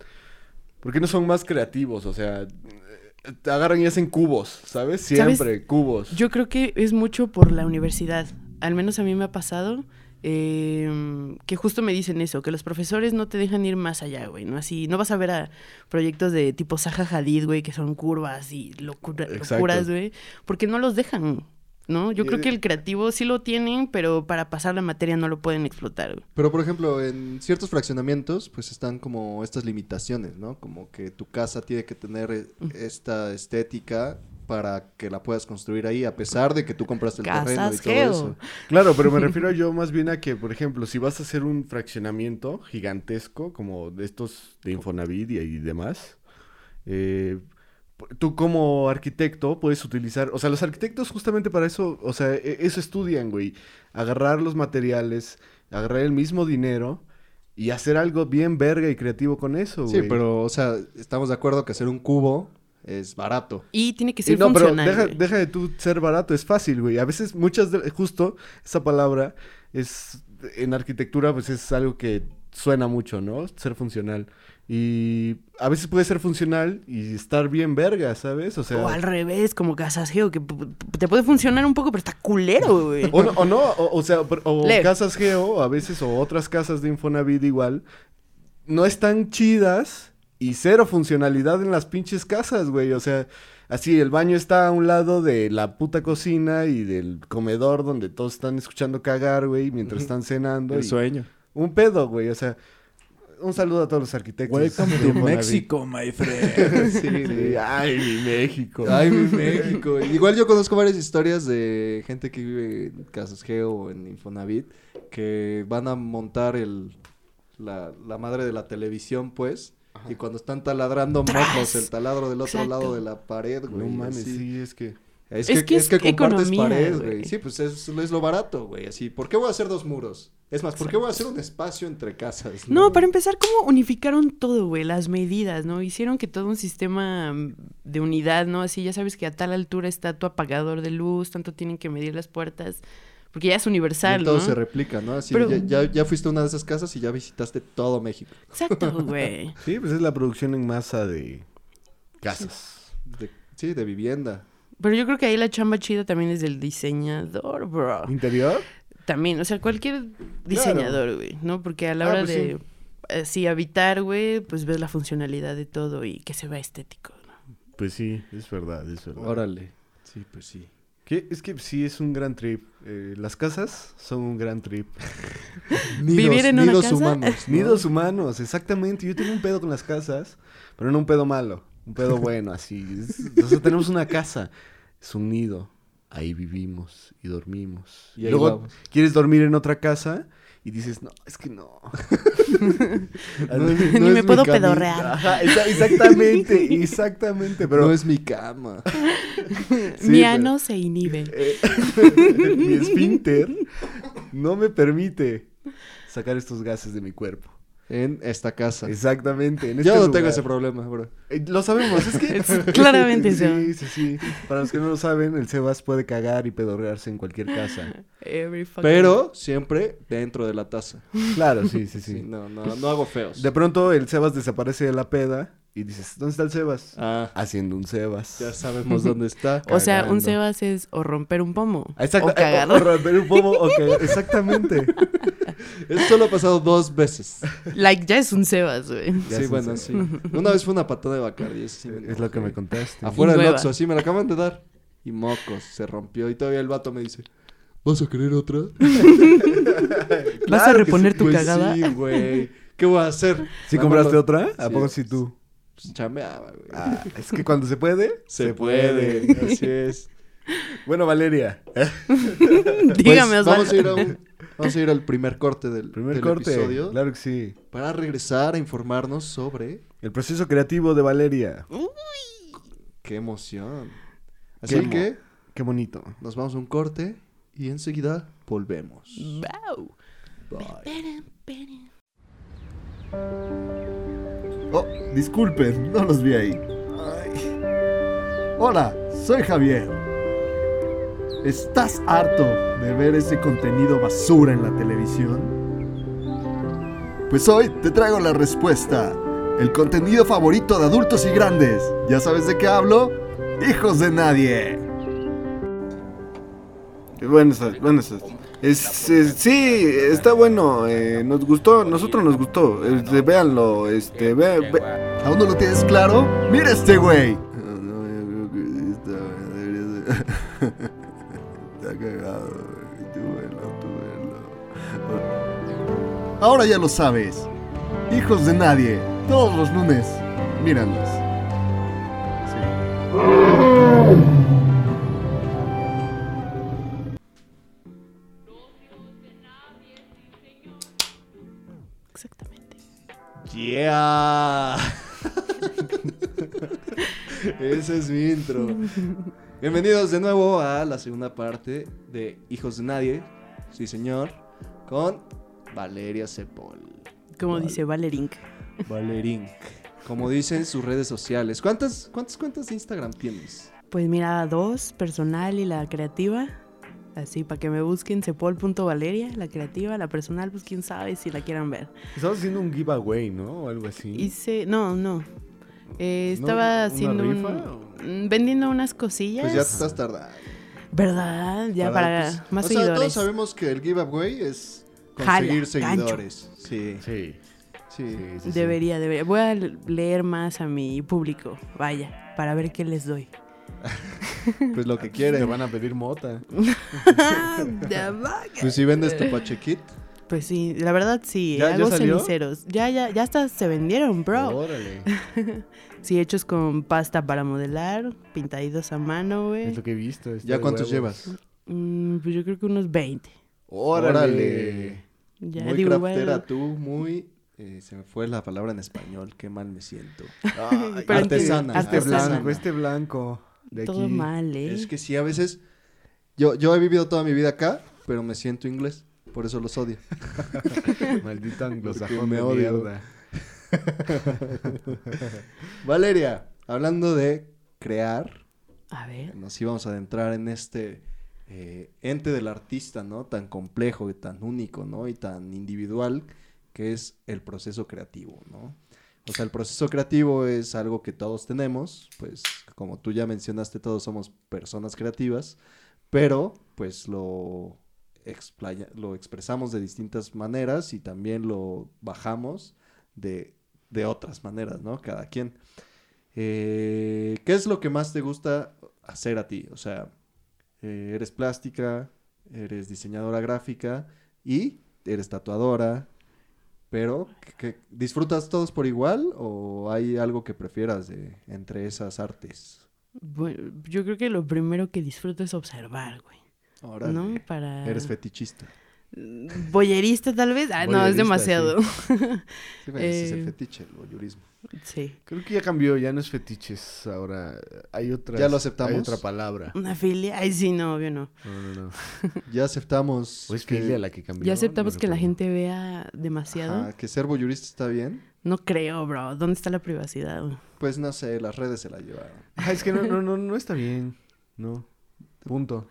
Speaker 2: ¿Por qué no son más creativos? O sea, eh, te agarran y hacen cubos, ¿sabes?
Speaker 3: ¿Sabes?
Speaker 2: Siempre, cubos.
Speaker 3: Yo creo que es mucho por la universidad. Al menos a mí me ha pasado eh, que justo me dicen eso, que los profesores no te dejan ir más allá, güey, ¿no? Así, no vas a ver a proyectos de tipo Zaha Hadid, güey, que son curvas y locura- locuras, güey, porque no los dejan, ¿no? Yo creo que el creativo sí lo tienen, pero para pasar la materia no lo pueden explotar, güey.
Speaker 1: Pero, por ejemplo, en ciertos fraccionamientos, pues están como estas limitaciones, ¿no? Como que tu casa tiene que tener eh, esta estética para que la puedas construir ahí, a pesar de que tú compraste el terreno y todo
Speaker 3: Geo.
Speaker 1: eso.
Speaker 2: Claro, pero me refiero yo más bien a que, por ejemplo, si vas a hacer un fraccionamiento gigantesco, como de estos de Infonavit y, y demás, eh, tú como arquitecto puedes utilizar, o sea, los arquitectos justamente para eso, o sea, e- eso estudian, güey, agarrar los materiales, agarrar el mismo dinero y hacer algo bien verga y creativo con eso, güey.
Speaker 1: Sí, pero, o sea, estamos de acuerdo que hacer un cubo es barato.
Speaker 3: Y tiene que
Speaker 2: Y
Speaker 3: ser
Speaker 2: no, pero deja,
Speaker 3: güey.
Speaker 2: deja de tú ser barato, es fácil, güey. A veces muchas de, justo esa palabra es en arquitectura pues es algo que suena mucho, ¿no? Ser funcional. Y a veces puede ser funcional y estar bien verga, ¿sabes? O sea,
Speaker 3: O al revés, como Casas Geo, que te puede funcionar un poco, pero está culero, güey.
Speaker 2: o no, o, no, o, o sea, o, casas Geo, a veces, o otras casas de Infonavit igual, no están chidas y cero funcionalidad en las pinches casas, güey. O sea, así el baño está a un lado de la puta cocina y del comedor donde todos están escuchando cagar, güey, mientras están cenando.
Speaker 1: El
Speaker 2: y-
Speaker 1: sueño.
Speaker 2: Un pedo, güey. O sea, un saludo a todos los arquitectos.
Speaker 4: Welcome
Speaker 2: de
Speaker 4: to. Mexico, my friend.
Speaker 1: Sí,
Speaker 2: Sí,
Speaker 1: sí.
Speaker 2: ay, mi México.
Speaker 1: Ay, mi México. Igual yo conozco varias historias de gente que vive en Casas Geo o en Infonavit que van a montar el la, la madre de la televisión, pues. Y cuando están taladrando mojos el taladro del otro
Speaker 3: Exacto.
Speaker 1: lado de la pared, güey.
Speaker 2: no mames, sí, es que...
Speaker 1: Es,
Speaker 3: Es
Speaker 1: que,
Speaker 3: que
Speaker 1: es que
Speaker 3: es
Speaker 1: compartes
Speaker 3: economía,
Speaker 1: pared,
Speaker 3: güey.
Speaker 1: Sí, pues es, es lo barato, güey. Así, ¿por qué voy a hacer dos muros? Es más, ¿por qué voy a hacer un espacio entre casas?
Speaker 3: No, para empezar, ¿cómo unificaron todo, güey? Las medidas, ¿no? Hicieron que todo un sistema de unidad, ¿no? Así ya sabes que a tal altura está tu apagador de luz, tanto tienen que medir las puertas, porque ya es
Speaker 1: Y
Speaker 3: universal,
Speaker 1: todo
Speaker 3: ¿no?
Speaker 1: se replica, ¿no? Así,
Speaker 3: Pero-
Speaker 1: ya, ya, ya fuiste a una de esas casas y ya visitaste todo México.
Speaker 3: Exacto, güey.
Speaker 2: Sí, pues es la producción en masa de casas.
Speaker 1: De- sí, de vivienda.
Speaker 3: Pero yo creo que ahí la chamba chida también es del diseñador, bro.
Speaker 2: ¿Interior?
Speaker 3: También, o sea, cualquier diseñador, güey, ¿no? Porque a la
Speaker 2: Ah,
Speaker 3: hora
Speaker 2: pues
Speaker 3: de así habitar, güey, pues ves la funcionalidad de todo y que se vea estético, ¿no?
Speaker 2: Pues sí, es verdad, es verdad.
Speaker 1: Órale. Sí, pues sí.
Speaker 2: Que- Es que sí, es un gran trip. Eh, las casas son un gran trip.
Speaker 3: ¿Vivir en una
Speaker 1: nidos
Speaker 3: casa?
Speaker 1: humanos. ¿no?
Speaker 2: Nidos humanos, exactamente. Yo tengo un pedo con las casas, pero no un pedo malo. Un pedo bueno, así. Es- o sea, tenemos una casa. Es un nido. Ahí vivimos y dormimos.
Speaker 1: Y ahí
Speaker 2: Luego
Speaker 1: vamos.
Speaker 2: quieres dormir en otra casa y dices, no, es que no.
Speaker 1: No es-
Speaker 3: Ni me puedo pedorrear.
Speaker 2: Ajá, exactamente, exactamente. Pero
Speaker 1: No es mi cama.
Speaker 2: Sí,
Speaker 3: Mi
Speaker 2: pero-
Speaker 3: ano se inhibe.
Speaker 2: Eh, mi esfínter no me permite sacar estos gases de mi cuerpo.
Speaker 1: En esta casa.
Speaker 2: Exactamente. En
Speaker 1: Yo
Speaker 2: este
Speaker 1: no tengo ese problema, bro.
Speaker 2: Eh, lo sabemos, es que...
Speaker 3: Es claramente
Speaker 2: sí,
Speaker 3: eso.
Speaker 2: Sí, sí, Para los que no lo saben, el Sebas puede cagar y pedorrearse en cualquier casa.
Speaker 3: Every fucking-
Speaker 1: Pero siempre dentro de la taza.
Speaker 2: Claro, sí, sí,
Speaker 1: Sí,
Speaker 2: sí.
Speaker 1: no, no, no hago feos.
Speaker 2: De pronto el Sebas desaparece de la peda y dices, ¿dónde está el Sebas?
Speaker 1: Ah,
Speaker 2: Haciendo un Sebas.
Speaker 1: ya sabemos dónde está.
Speaker 3: O sea, un. Sebas es o romper un pomo
Speaker 2: Exacto.
Speaker 3: o cagar.
Speaker 2: O, o romper un pomo o cagar. Exactamente.
Speaker 1: Eso solo ha pasado dos veces.
Speaker 3: Like, ya es un Sebas, güey.
Speaker 1: Sí, bueno, sí. Una vez fue una patada de Bacardi. sí
Speaker 2: Es lo que me contaste.
Speaker 1: Afuera del. Oxxo, sí, me la acaban de dar. Y mocos, se rompió. Y todavía el vato me dice, ¿vas a querer otra?
Speaker 3: ¿Vas a
Speaker 2: Claro
Speaker 3: reponer
Speaker 2: sí,
Speaker 3: tu
Speaker 1: Pues
Speaker 3: cagada?
Speaker 1: Sí, güey. ¿Qué voy a hacer?
Speaker 2: ¿Sí
Speaker 1: Nada
Speaker 2: compraste otra? ¿A poco sí tú?
Speaker 1: Pues chambeaba, güey.
Speaker 2: Ah, es que cuando se puede,
Speaker 1: se, puede. Así es.
Speaker 2: Bueno, Valeria.
Speaker 3: Dígame,
Speaker 1: Pues, vamos, a ir a un- vamos a ir al primer corte del,
Speaker 2: Primer
Speaker 1: del
Speaker 2: corte.
Speaker 1: episodio.
Speaker 2: Claro que sí.
Speaker 1: Para regresar a informarnos sobre...
Speaker 2: El proceso creativo de Valeria.
Speaker 1: ¡Qué emoción! Así
Speaker 2: Qué
Speaker 1: que
Speaker 2: Qué bonito.
Speaker 1: nos vamos a un corte y enseguida volvemos.
Speaker 3: Wow.
Speaker 1: Bye.
Speaker 5: Oh, disculpen, no los vi ahí. Hola, soy Javier. ¿Estás harto de ver ese contenido basura en la televisión? Pues hoy te traigo la respuesta. El contenido favorito de adultos y grandes. ¿Ya sabes de qué hablo? Hijos de nadie.
Speaker 2: Buenas buenas. Es, es- sí, está bueno. eh, nos gustó, nosotros nos gustó. Este, véanlo, este, ve, ve-
Speaker 5: ¿Aún no lo tienes claro? ¡Mira este güey!
Speaker 2: No, yo creo que sí está, debería ser- está cagado. güey. Tú velo, tú velo.
Speaker 5: Ahora ya lo sabes. Hijos de nadie. Todos los lunes. Míranos. Sí.
Speaker 1: Yeah. Ese es mi intro. Bienvenidos de nuevo a la segunda parte de Hijos de Nadie. Sí, señor. Con Valeria Cepol.
Speaker 3: Como
Speaker 1: Val-
Speaker 3: dice Valerink.
Speaker 1: Valerink. Como dicen sus redes sociales. ¿Cuántas, ¿Cuántas cuentas de Instagram tienes?
Speaker 3: Pues mira, dos, personal y la creativa. Así, para que me busquen cepol.valeria, la creativa, la personal, pues quién sabe si la quieran ver.
Speaker 2: Estabas haciendo un giveaway, ¿no? O algo así.
Speaker 3: Hice, no, no. Eh,
Speaker 2: ¿No?
Speaker 3: estaba
Speaker 2: ¿Una
Speaker 3: haciendo
Speaker 2: rifa
Speaker 3: un-
Speaker 2: o?
Speaker 3: vendiendo unas cosillas.
Speaker 1: Pues ya te estás tardando.
Speaker 3: ¿Verdad? Ya para,
Speaker 1: pues,
Speaker 3: más
Speaker 1: o sea, todos
Speaker 3: seguidores.
Speaker 1: sabemos que el giveaway es
Speaker 3: Jala,
Speaker 1: conseguir
Speaker 3: gancho.
Speaker 1: seguidores. Sí.
Speaker 2: sí.
Speaker 1: sí,
Speaker 2: sí, sí.
Speaker 3: Debería, debería. Voy a leer más a mi público, vaya, para ver qué les doy.
Speaker 1: Pues lo que
Speaker 2: Te
Speaker 1: quieren.
Speaker 2: van a pedir mota.
Speaker 3: Ya.
Speaker 1: Pues si vendes tu pachequit.
Speaker 3: Pues sí, la verdad sí,
Speaker 2: ¿Ya- ya
Speaker 3: hago ceniceros. Ya, ya, ya hasta se vendieron, bro.
Speaker 2: Órale.
Speaker 3: Sí, hechos con pasta para modelar, pintaditos a mano, güey.
Speaker 2: Es lo que he visto.
Speaker 1: ¿Ya cuántos
Speaker 2: huevos.
Speaker 1: llevas?
Speaker 3: Mm, pues yo creo que unos 20.
Speaker 2: Órale.
Speaker 3: Ya
Speaker 1: muy
Speaker 3: digo,
Speaker 1: craftera tú, muy... eh, se me fue la palabra en español, qué mal me siento.
Speaker 2: Ay, este-
Speaker 1: artesana,
Speaker 2: Este
Speaker 3: artesana.
Speaker 2: blanco, este blanco. De
Speaker 3: Todo
Speaker 2: aquí.
Speaker 3: mal, ¿eh?
Speaker 1: Es que sí, a veces... Yo, yo he vivido toda mi vida acá, pero me siento inglés, por eso los odio.
Speaker 2: Maldito anglosajón
Speaker 1: me
Speaker 2: de
Speaker 1: odio.
Speaker 2: mierda.
Speaker 1: Valeria, hablando de crear,
Speaker 3: A ver.
Speaker 1: nos íbamos a adentrar en este eh, ente del artista, ¿no? Tan complejo y tan único, ¿no? Y tan individual que es el proceso creativo, ¿no? O sea, el proceso creativo es algo que todos tenemos, pues como tú ya mencionaste, todos somos personas creativas, pero pues lo, lo expresamos de distintas maneras y también lo bajamos de, de otras maneras, ¿no? Cada quien. Eh, ¿Qué es lo que más te gusta hacer a ti? O sea, eh, eres plástica, eres diseñadora gráfica y eres tatuadora, pero ¿qué- qué- ¿disfrutas todos por igual o hay algo que prefieras de, entre esas artes?
Speaker 3: Bueno, yo creo que lo primero que disfruto es observar, güey.
Speaker 1: Órale,
Speaker 3: ¿No? Para...
Speaker 1: Eres fetichista.
Speaker 3: Boyerista tal vez. Ah, no, es demasiado.
Speaker 1: Sí, el
Speaker 3: Eh,
Speaker 1: fetiche, el voyeurismo.
Speaker 3: Sí.
Speaker 2: Creo que ya cambió, ya no es fetiches. Ahora hay otra.
Speaker 1: ¿Ya lo aceptamos?
Speaker 2: Hay otra palabra.
Speaker 3: Una filia. Ay, sí, no, obvio no.
Speaker 2: No, no, no.
Speaker 1: Ya aceptamos
Speaker 2: ¿O es
Speaker 1: que,
Speaker 2: filia la que cambió?
Speaker 3: Ya aceptamos
Speaker 2: No
Speaker 3: que la gente vea demasiado.
Speaker 1: ajá, que ser voyeurista está bien.
Speaker 3: No creo, bro. ¿Dónde está la privacidad?
Speaker 1: Pues no sé, las redes se la llevaron.
Speaker 2: Ah, es que no, no, no, no está bien. No. Punto.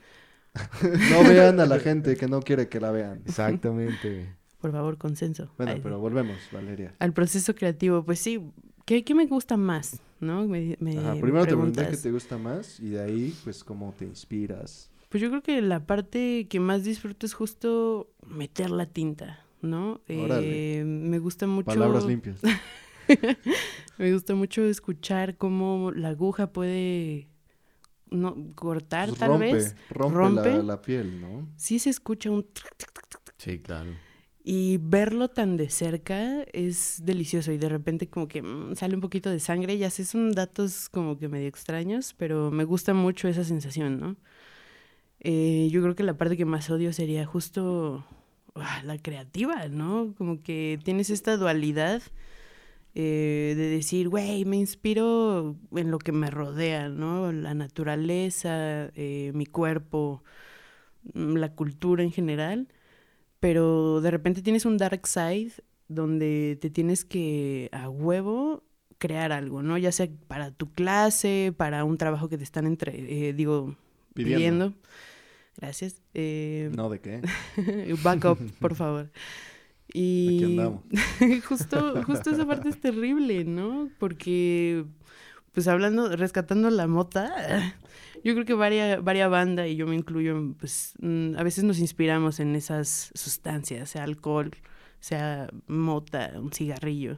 Speaker 1: No vean a la gente que no quiere que la vean.
Speaker 2: Exactamente.
Speaker 3: Por favor, consenso.
Speaker 1: Bueno,
Speaker 3: Ay,
Speaker 1: pero volvemos, Valeria.
Speaker 3: Al proceso creativo, pues sí. ¿Qué, qué me gusta más? ¿No? Me, me
Speaker 1: Ajá, primero te pregunté qué te gusta más y de ahí, pues, cómo te inspiras.
Speaker 3: Pues yo creo que la parte que más disfruto es justo meter la tinta, ¿no? Eh, me gusta mucho.
Speaker 1: Palabras limpias.
Speaker 3: Me gusta mucho escuchar cómo la aguja puede no cortar,
Speaker 1: Pues
Speaker 3: tal vez.
Speaker 1: rompe,
Speaker 3: rompe.
Speaker 1: La, la piel, ¿no?
Speaker 3: Sí se escucha un
Speaker 2: Sí, claro.
Speaker 3: y verlo tan de cerca es delicioso y de repente como que mm, sale un poquito de sangre, ya sé, son datos como que medio extraños, pero me gusta mucho esa sensación, ¿no? Eh, yo creo que la parte que más odio sería justo ah, la creativa, ¿no? Como que tienes esta dualidad eh, de decir, güey, me inspiro en lo que me rodea, ¿no? La naturaleza, eh, mi cuerpo, mm, la cultura en general, pero de repente tienes un dark side donde te tienes que a huevo crear algo, ¿no? Ya sea para tu clase, para un trabajo que te están entre, eh, digo,
Speaker 1: Pidiendo.
Speaker 3: pidiendo. Gracias. Eh,
Speaker 1: No, ¿de qué?
Speaker 3: Backup, por favor. Y
Speaker 1: Aquí andamos.
Speaker 3: justo, justo esa parte es terrible, ¿no? Porque, pues hablando, rescatando la mota, yo creo que varias, varias banda, y yo me incluyo, pues mm, a veces nos inspiramos en esas sustancias, sea alcohol, sea mota, un cigarrillo.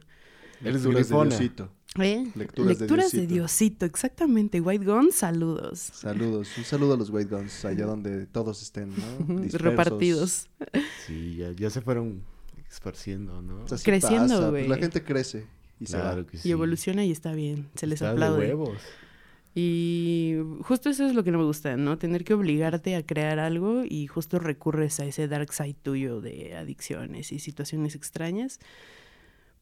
Speaker 2: Eres
Speaker 1: Lecturas de. Diosito.
Speaker 3: ¿Eh?
Speaker 1: Lecturas de
Speaker 3: de
Speaker 1: Diosito.
Speaker 3: Diosito, exactamente. White Gun, saludos.
Speaker 1: Saludos. Un saludo a los White Guns, allá donde todos estén, ¿no? Dispersos.
Speaker 3: Repartidos.
Speaker 2: Sí, ya, ya se fueron esparciendo, ¿no?
Speaker 1: O sea, sí
Speaker 3: Creciendo, güey.
Speaker 1: La gente crece y se va.
Speaker 2: claro que sí.
Speaker 3: Y evoluciona y está bien. Se les
Speaker 2: Está de
Speaker 3: aplaude.
Speaker 2: huevos.
Speaker 3: Y justo eso es lo que no me gusta, ¿no? Tener que obligarte a crear algo y justo recurres a ese dark side tuyo de adicciones y situaciones extrañas.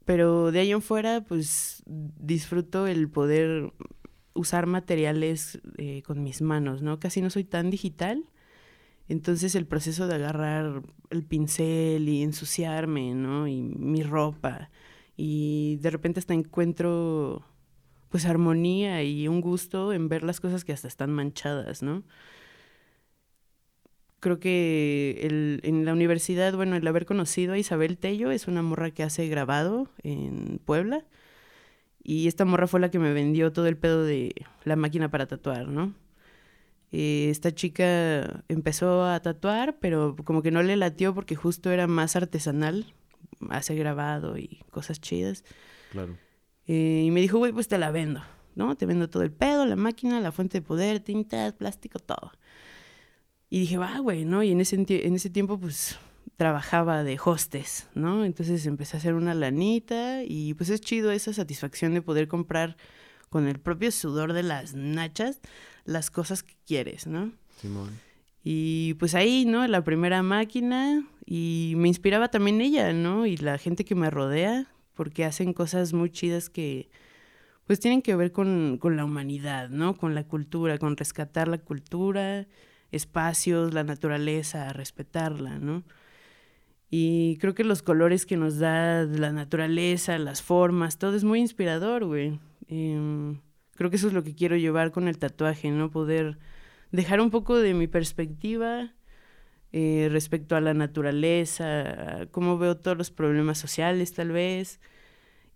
Speaker 3: Pero de ahí en fuera, pues disfruto el poder usar materiales eh, con mis manos, ¿no? Casi no soy tan digital. Entonces el proceso de agarrar el pincel y ensuciarme, ¿no? Y mi ropa. Y de repente hasta encuentro pues armonía y un gusto en ver las cosas que hasta están manchadas, ¿no? Creo que el, en la universidad, bueno, el haber conocido a Isabel Tello es una morra que hace grabado en Puebla. Y esta morra fue la que me vendió todo el pedo de la máquina para tatuar, ¿no? Eh, esta chica empezó a tatuar, pero como que no le latió porque justo era más artesanal, hace grabado y cosas chidas.
Speaker 2: Claro.
Speaker 3: Eh, y me dijo, güey, pues te la vendo, ¿no? Te vendo todo el pedo, la máquina, la fuente de poder, tintas, plástico, todo. Y dije, va, güey, ¿no? Y en ese, en ese tiempo, pues, trabajaba de hostes, ¿no? Entonces empecé a hacer una lanita y pues es chido esa satisfacción de poder comprar con el propio sudor de las nachas las cosas que quieres, ¿no?
Speaker 2: Simón.
Speaker 3: Y pues ahí, ¿no? La primera máquina y me inspiraba también ella, ¿no? Y la gente que me rodea, porque hacen cosas muy chidas que pues tienen que ver con, con la humanidad, ¿no? Con la cultura, con rescatar la cultura, espacios, la naturaleza, respetarla, ¿no? Y creo que los colores que nos da la naturaleza, las formas, todo es muy inspirador, güey. Em, creo que eso es lo que quiero llevar con el tatuaje, ¿no? Poder dejar un poco de mi perspectiva eh, respecto a la naturaleza, cómo veo todos los problemas sociales tal vez,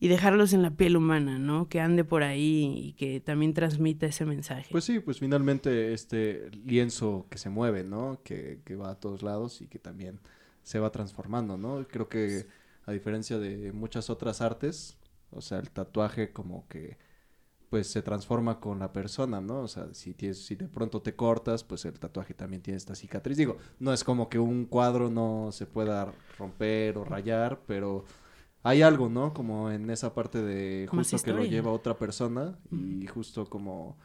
Speaker 3: y dejarlos en la piel humana, ¿no? Que ande por ahí y que también transmita ese mensaje.
Speaker 1: Pues sí, pues finalmente este lienzo que se mueve, ¿no? Que, que va a todos lados y que también se va transformando, ¿no? Creo que a diferencia de muchas otras artes, o sea, el tatuaje como que pues se transforma con la persona, ¿no? O sea, si tienes, si de pronto te cortas, pues el tatuaje también tiene esta cicatriz. Digo, no es como que un cuadro no se pueda romper o rayar, pero hay algo, ¿no? Como en esa parte de justo que lo lleva otra persona y justo como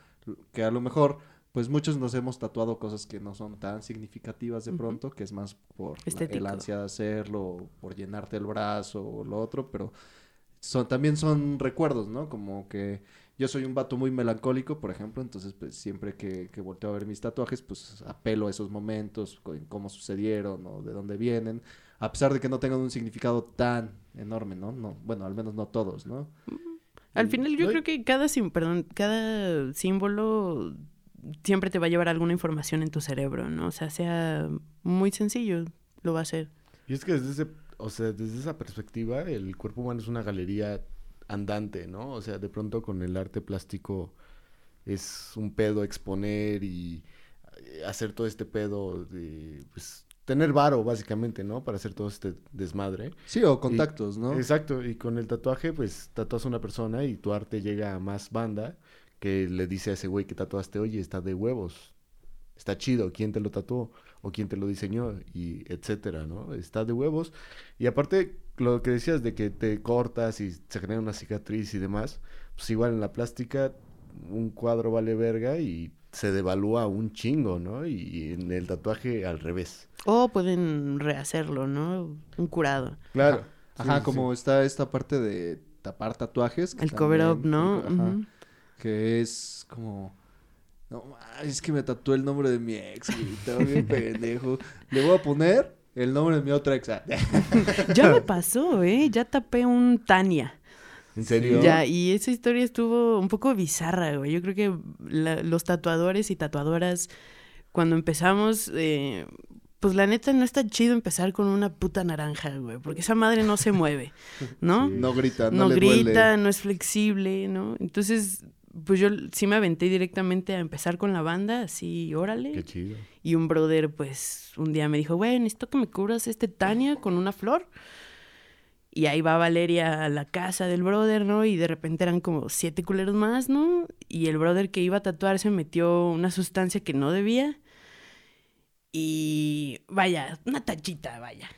Speaker 1: que a lo mejor pues muchos nos hemos tatuado cosas que no son tan significativas de pronto, que es más por la- el ansia de hacerlo, por llenarte el brazo o lo otro, pero son también son recuerdos, ¿no? Como que yo soy un vato muy melancólico, por ejemplo, entonces pues siempre que, que volteo a ver mis tatuajes, pues apelo a esos momentos, cómo sucedieron o de dónde vienen, a pesar de que no tengan un significado tan enorme, ¿no? no bueno, al menos no todos, ¿no?
Speaker 3: Al
Speaker 1: Y-
Speaker 3: final yo
Speaker 1: no,
Speaker 3: creo que cada, sim- perdón, cada símbolo siempre te va a llevar alguna información en tu cerebro, ¿no? O sea, sea muy sencillo, lo va a hacer.
Speaker 2: Y es que desde ese, o sea, desde esa perspectiva, el cuerpo humano es una galería andante, ¿no? O sea, de pronto con el arte plástico es un pedo exponer y eh, hacer todo este pedo de, pues, tener varo, básicamente, ¿no? Para hacer todo este desmadre.
Speaker 1: Sí, o contactos, ¿no?
Speaker 2: Exacto, y con el tatuaje, pues, tatuas a una persona y tu arte llega a más banda que le dice a ese güey que tatuaste, oye, está de huevos, está chido, ¿quién te lo tatuó? O quién te lo diseñó, y etcétera, ¿no? Está de huevos. Y aparte, lo que decías de que te cortas y se genera una cicatriz y demás, pues igual en la plástica, un cuadro vale verga y se devalúa un chingo, ¿no? Y en el tatuaje al revés.
Speaker 3: O pueden rehacerlo, ¿no? Un curado.
Speaker 2: Claro.
Speaker 1: Ajá,
Speaker 2: Sí, sí,
Speaker 1: como está esta parte de tapar tatuajes. que
Speaker 3: El cover-up,
Speaker 1: también-
Speaker 3: ¿no?
Speaker 1: ajá. Que es como... No, es que me tatué el nombre de mi ex, güey. Estaba bien pendejo. Le voy a poner el nombre de mi otra ex.
Speaker 3: Ya me pasó, ¿eh? Ya tapé un Tania.
Speaker 2: ¿En serio?
Speaker 3: Ya, y esa historia estuvo un poco bizarra, güey. Yo creo que la- los tatuadores y tatuadoras, cuando empezamos, eh, pues la neta no está chido empezar con una puta naranja, güey, porque esa madre no se mueve, ¿no?
Speaker 2: Sí.
Speaker 1: No grita, no,
Speaker 3: No,
Speaker 1: le
Speaker 3: grita,
Speaker 1: duele.
Speaker 3: no es flexible, ¿no? Entonces, pues yo sí me aventé directamente a empezar con la banda, así, órale.
Speaker 2: Qué chido.
Speaker 3: Y un brother, pues, un día me dijo, güey, necesito que me cubras este Tania con una flor. Y ahí va Valeria a la casa del brother, ¿no? Y de repente eran como siete culeros más, ¿no? Y el brother que iba a tatuar se metió una sustancia que no debía. Y vaya, una tachita, vaya.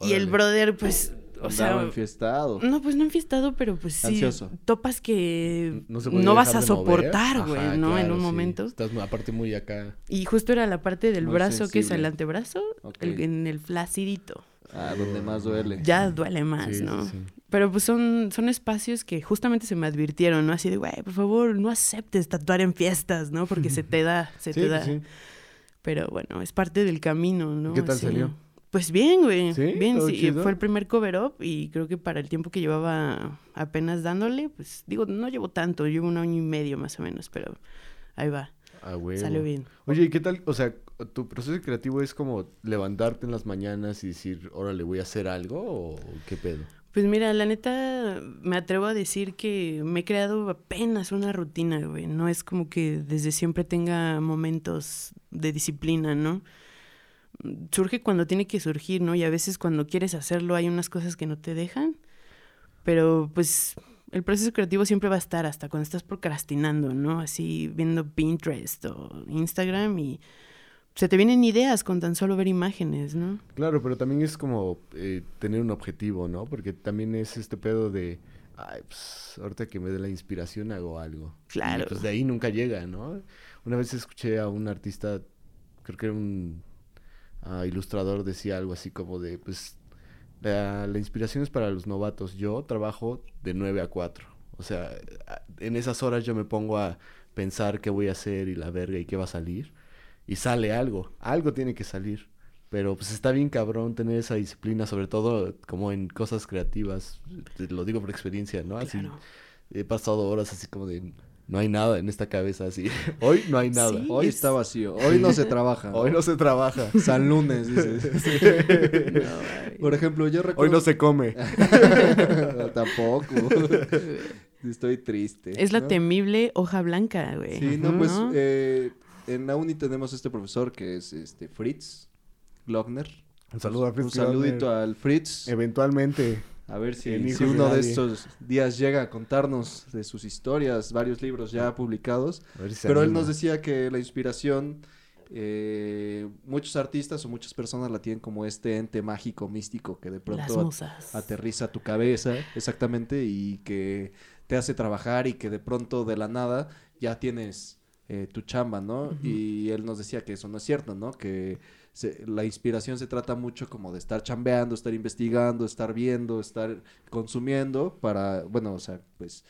Speaker 3: Y el brother, pues, o sea,
Speaker 1: enfiestado.
Speaker 3: no, pues no enfiestado, pero pues sí,
Speaker 1: Ansioso.
Speaker 3: topas que no, vas a soportar, güey, ¿no? en un
Speaker 2: sí.
Speaker 3: momento.
Speaker 2: Estás aparte muy acá.
Speaker 3: Y justo era la parte del
Speaker 1: Muy
Speaker 3: brazo, que es
Speaker 1: sensible.
Speaker 3: el antebrazo, el- en el flacidito.
Speaker 1: Ah, donde más duele.
Speaker 3: Ya duele más,
Speaker 2: Sí,
Speaker 3: ¿no?
Speaker 2: sí.
Speaker 3: Pero pues son, son espacios que justamente se me advirtieron, ¿no? Así de, güey, por favor, no aceptes tatuar en fiestas, ¿no? Porque se te da, se te
Speaker 2: pues
Speaker 3: da.
Speaker 2: sí.
Speaker 3: Pero bueno, es parte del camino, ¿no?
Speaker 2: ¿Qué tal
Speaker 3: Así.
Speaker 2: salió?
Speaker 3: Pues bien, güey.
Speaker 2: ¿Sí?
Speaker 3: Bien,
Speaker 2: ¿Todo
Speaker 3: sí.
Speaker 2: chido?
Speaker 3: Fue el primer cover up y creo que para el tiempo que llevaba apenas dándole, pues digo, no llevo tanto, llevo un año y medio más o menos, pero ahí va.
Speaker 2: Ah, huevo.
Speaker 3: Salió bien.
Speaker 2: Oye, ¿y qué tal? O sea, ¿tu proceso creativo es como levantarte en las mañanas y decir, órale, voy a hacer algo o qué pedo?
Speaker 3: Pues mira, la neta, me atrevo a decir que me he creado apenas una rutina, güey. No es como que desde siempre tenga momentos de disciplina, ¿no? Surge cuando tiene que surgir, ¿no? Y a veces cuando quieres hacerlo hay unas cosas que no te dejan. Pero pues el proceso creativo siempre va a estar hasta cuando estás procrastinando, ¿no? Así viendo Pinterest o Instagram y se te vienen ideas con tan solo ver imágenes, ¿no?
Speaker 2: Claro, pero también es como eh, tener un objetivo, ¿no? Porque también es este pedo de, ay, pues ahorita que me dé la inspiración hago algo.
Speaker 3: Claro.
Speaker 2: Y pues de ahí nunca llega, ¿no? Una vez escuché a un artista, creo que era un ah, ilustrador, decía algo así como de, pues la, la inspiración es para los novatos. Yo trabajo de 9 a 4. O sea, a- en esas horas yo me pongo a pensar qué voy a hacer y la verga y qué va a salir. Y sale algo. Algo tiene que salir. Pero pues está bien cabrón tener esa disciplina, sobre todo como en cosas creativas. Te lo digo por experiencia, ¿no? Así
Speaker 3: Claro.
Speaker 2: he pasado horas así como de no hay nada en esta cabeza así. Hoy no hay nada.
Speaker 3: Sí.
Speaker 1: Hoy
Speaker 3: es-
Speaker 1: está vacío. Hoy no se trabaja.
Speaker 2: Hoy no se trabaja.
Speaker 1: San lunes, dices.
Speaker 3: No.
Speaker 1: Por ejemplo, yo recuerdo...
Speaker 2: Hoy no se come.
Speaker 1: Tampoco. Estoy triste.
Speaker 3: Es la
Speaker 1: ¿no?
Speaker 3: temible hoja blanca, güey.
Speaker 1: Sí, no, pues
Speaker 3: ¿No?
Speaker 1: eh, en la uni tenemos este profesor que es este Fritz Glockner.
Speaker 2: Un saludo a
Speaker 1: Un
Speaker 2: Fritz
Speaker 1: saludito
Speaker 2: Glockner.
Speaker 1: al Fritz.
Speaker 2: Eventualmente.
Speaker 1: A ver si,
Speaker 2: de
Speaker 1: uno de, estos días llega a contarnos de sus historias, varios libros ya publicados.
Speaker 2: Si
Speaker 1: Pero él nos decía que la inspiración, eh, muchos artistas o muchas personas la tienen como este ente mágico, místico, que de pronto aterriza tu cabeza, exactamente, y que te hace trabajar y que de pronto de la nada ya tienes eh, tu chamba, ¿no? Y él nos decía que eso no es cierto, ¿no? Que se- la inspiración se trata mucho como de estar chambeando, estar investigando, estar viendo, estar consumiendo para, bueno, o sea, pues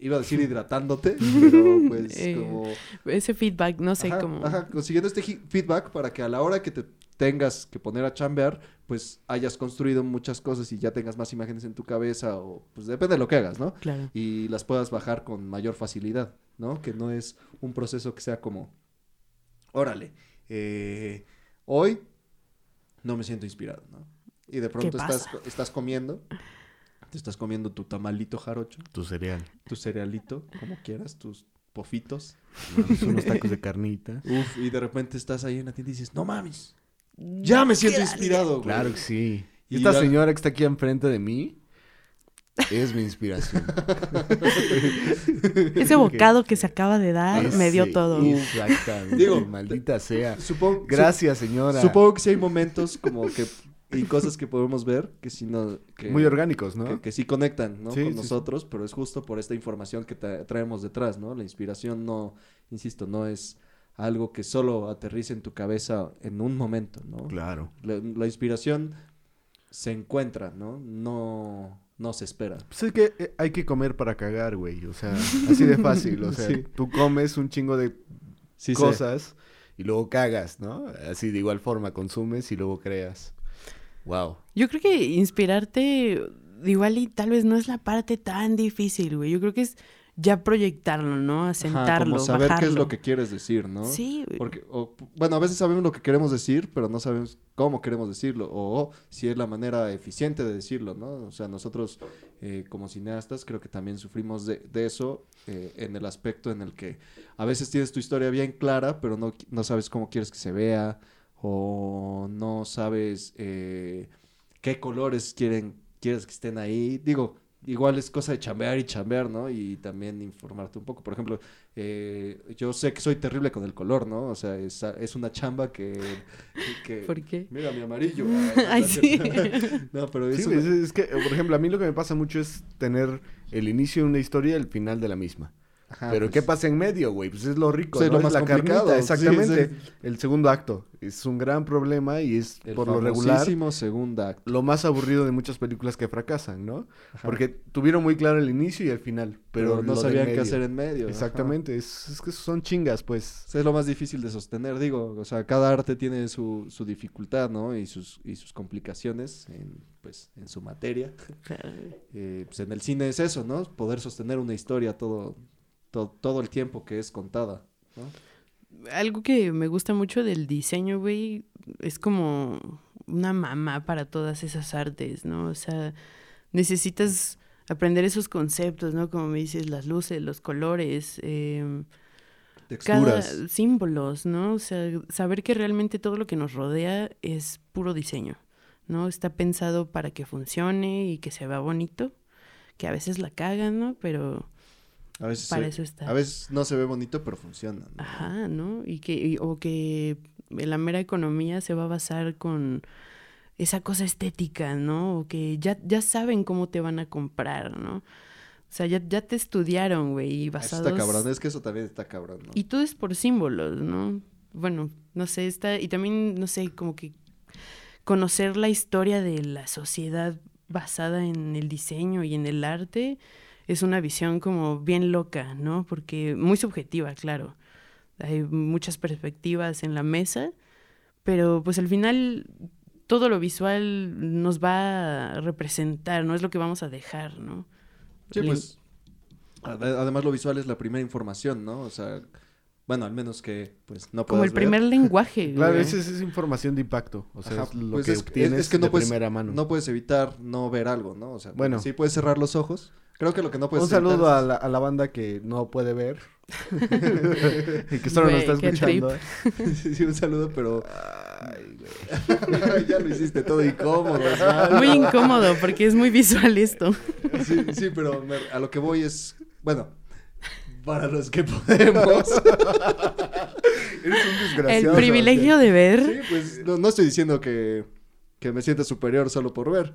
Speaker 1: iba a decir hidratándote, pero pues
Speaker 3: Eh,
Speaker 1: como
Speaker 3: Ese feedback, no sé cómo.
Speaker 1: ajá, consiguiendo este feedback para que a la hora que te tengas que poner a chambear, pues hayas construido muchas cosas y ya tengas más imágenes en tu cabeza o pues depende de lo que hagas, ¿no?
Speaker 3: Claro.
Speaker 1: Y las puedas bajar con mayor facilidad, ¿no? Que no es un proceso que sea como, órale, eh, hoy no me siento inspirado, ¿no? Y de pronto estás, comiendo, te estás comiendo tu tamalito jarocho,
Speaker 2: Tu cereal.
Speaker 1: tu cerealito, como quieras, tus pofitos.
Speaker 2: Mames, unos tacos de carnita.
Speaker 1: Uf, y de repente estás ahí en la tienda y dices, no mames, ya me siento inspirado, güey.
Speaker 2: Claro que sí.
Speaker 1: Y
Speaker 2: Esta
Speaker 1: la-
Speaker 2: señora que está aquí enfrente de mí es mi inspiración.
Speaker 3: Ese bocado que se acaba de dar me dio todo.
Speaker 2: Exactamente.
Speaker 1: Digo,
Speaker 2: maldita sea.
Speaker 1: Supongo,
Speaker 2: Gracias, señora.
Speaker 1: Supongo que sí hay momentos como que y cosas que podemos ver que sí no que,
Speaker 2: Muy orgánicos, ¿no?
Speaker 1: que, que sí conectan, ¿no?
Speaker 2: Sí,
Speaker 1: con
Speaker 2: sí, sí.
Speaker 1: nosotros, pero es justo por esta información que tra- traemos detrás, ¿no? La inspiración no, insisto, no es algo que solo aterrice en tu cabeza en un momento, ¿no?
Speaker 2: Claro.
Speaker 1: La, la inspiración se encuentra, ¿no? No, no se espera.
Speaker 2: Pues es que eh, hay que comer para cagar, güey. O sea, así de fácil. O sea,
Speaker 1: Sí.
Speaker 2: tú comes un chingo de
Speaker 1: Sí, sé.
Speaker 2: cosas y luego cagas, ¿no? Así de igual forma, consumes y luego creas. Wow.
Speaker 3: Yo creo que inspirarte, igual y tal vez no es la parte tan difícil, güey. Yo creo que es ya proyectarlo, ¿no?
Speaker 1: Ajá,
Speaker 3: Asentarlo,
Speaker 1: como saber qué es lo que quieres decir, ¿no?
Speaker 3: Sí, güey.
Speaker 1: Porque, o, bueno, a veces sabemos lo que queremos decir, pero no sabemos cómo queremos decirlo, o si es la manera eficiente de decirlo, ¿no? O sea, nosotros eh, como cineastas creo que también sufrimos de, de eso eh, en el aspecto en el que a veces tienes tu historia bien clara, pero no, no sabes cómo quieres que se vea, o no sabes eh, qué colores quieren, quieres que estén ahí. Digo, igual es cosa de chambear y chambear, ¿no? Y también informarte un poco. Por ejemplo, eh, yo sé que soy terrible con el color, ¿no? O sea, es, es una chamba que, que-
Speaker 3: ¿Por qué?
Speaker 1: Mira, mi amarillo.
Speaker 3: Ay,
Speaker 1: no,
Speaker 3: sí.
Speaker 1: No, pero
Speaker 2: Sí,
Speaker 1: es una-
Speaker 2: es, es que, por ejemplo, a mí lo que me pasa mucho es tener el inicio de una historia y el final de la misma.
Speaker 1: Ajá,
Speaker 2: Pero
Speaker 1: pues,
Speaker 2: ¿qué pasa en medio, güey? Pues es lo rico,
Speaker 1: Pues es
Speaker 2: ¿no?
Speaker 1: lo más
Speaker 2: la
Speaker 1: complicado,
Speaker 2: carnita,
Speaker 1: sí,
Speaker 2: exactamente.
Speaker 1: sí.
Speaker 2: El segundo acto es un gran problema y es
Speaker 1: el
Speaker 2: por lo regular
Speaker 1: segunda acto.
Speaker 2: lo más aburrido de muchas películas que fracasan, ¿no?
Speaker 1: Ajá.
Speaker 2: Porque tuvieron muy claro el inicio y el final, pero,
Speaker 1: pero, no sabían qué hacer en medio.
Speaker 2: Exactamente, es, es que son chingas, pues.
Speaker 1: O sea, es lo más difícil de sostener, digo, o sea, cada arte tiene su, su dificultad, ¿no? Y sus, y sus complicaciones en, pues, en su materia. Eh, pues en el cine es eso, ¿no? Poder sostener una historia todo, todo, todo el tiempo que es contada, ¿no?
Speaker 3: Algo que me gusta mucho del diseño, güey, es como una mamá para todas esas artes, ¿no? O sea, necesitas aprender esos conceptos, ¿no? Como me dices, las luces, los colores, em, cada
Speaker 1: Texturas.
Speaker 3: símbolos, ¿no? O sea, saber que realmente todo lo que nos rodea es puro diseño, ¿no? Está pensado para que funcione y que se vea bonito, que a veces la cagan, ¿no? Pero
Speaker 1: A veces,
Speaker 3: para
Speaker 1: se-
Speaker 3: eso está.
Speaker 1: a veces no se ve bonito, pero funciona. ¿no?
Speaker 3: Ajá, ¿no? Y que, y- o que la mera economía se va a basar con esa cosa estética, ¿no? O que ya, ya saben cómo te van a comprar, ¿no? O sea, ya, ya te estudiaron, güey, y
Speaker 1: Eso
Speaker 3: basados...
Speaker 1: está cabrón, es que eso también está cabrón, ¿no?
Speaker 3: Y todo es por símbolos, ¿no? Bueno, no sé, está... Y también, no sé, como que conocer la historia de la sociedad basada en el diseño y en el arte es una visión como bien loca, ¿no? Porque muy subjetiva, claro. Hay muchas perspectivas en la mesa, pero pues al final todo lo visual nos va a representar, no es lo que vamos a dejar, ¿no?
Speaker 1: Sí, pues. ade- Además, lo visual es la primera información, ¿no? O sea, bueno, al menos que, pues, no
Speaker 3: Como
Speaker 1: puedas
Speaker 3: el primer
Speaker 1: ver.
Speaker 3: lenguaje.
Speaker 2: Claro, esa es, información de impacto. O sea,
Speaker 1: Ajá,
Speaker 2: es lo
Speaker 1: pues
Speaker 2: que
Speaker 1: es-
Speaker 2: obtienes
Speaker 1: es que no
Speaker 2: de
Speaker 1: puedes-
Speaker 2: primera mano.
Speaker 1: No puedes evitar no ver algo, ¿no? O sea,
Speaker 2: Bueno.
Speaker 1: sí puedes cerrar los ojos. Creo que lo que no puedes
Speaker 2: Un saludo a la, a la banda que no puede ver. y que solo nos está escuchando.
Speaker 1: sí, sí, un saludo, pero... ya lo hiciste todo incómodo. ¿sabes?
Speaker 3: Muy incómodo porque es muy visual esto.
Speaker 1: Sí, sí, pero me- a lo que voy es... Bueno, para los que podemos...
Speaker 2: Eres un
Speaker 3: El
Speaker 2: desgraciado.
Speaker 3: privilegio de ver.
Speaker 1: Sí, pues no, no estoy diciendo que, que me sienta superior solo por ver,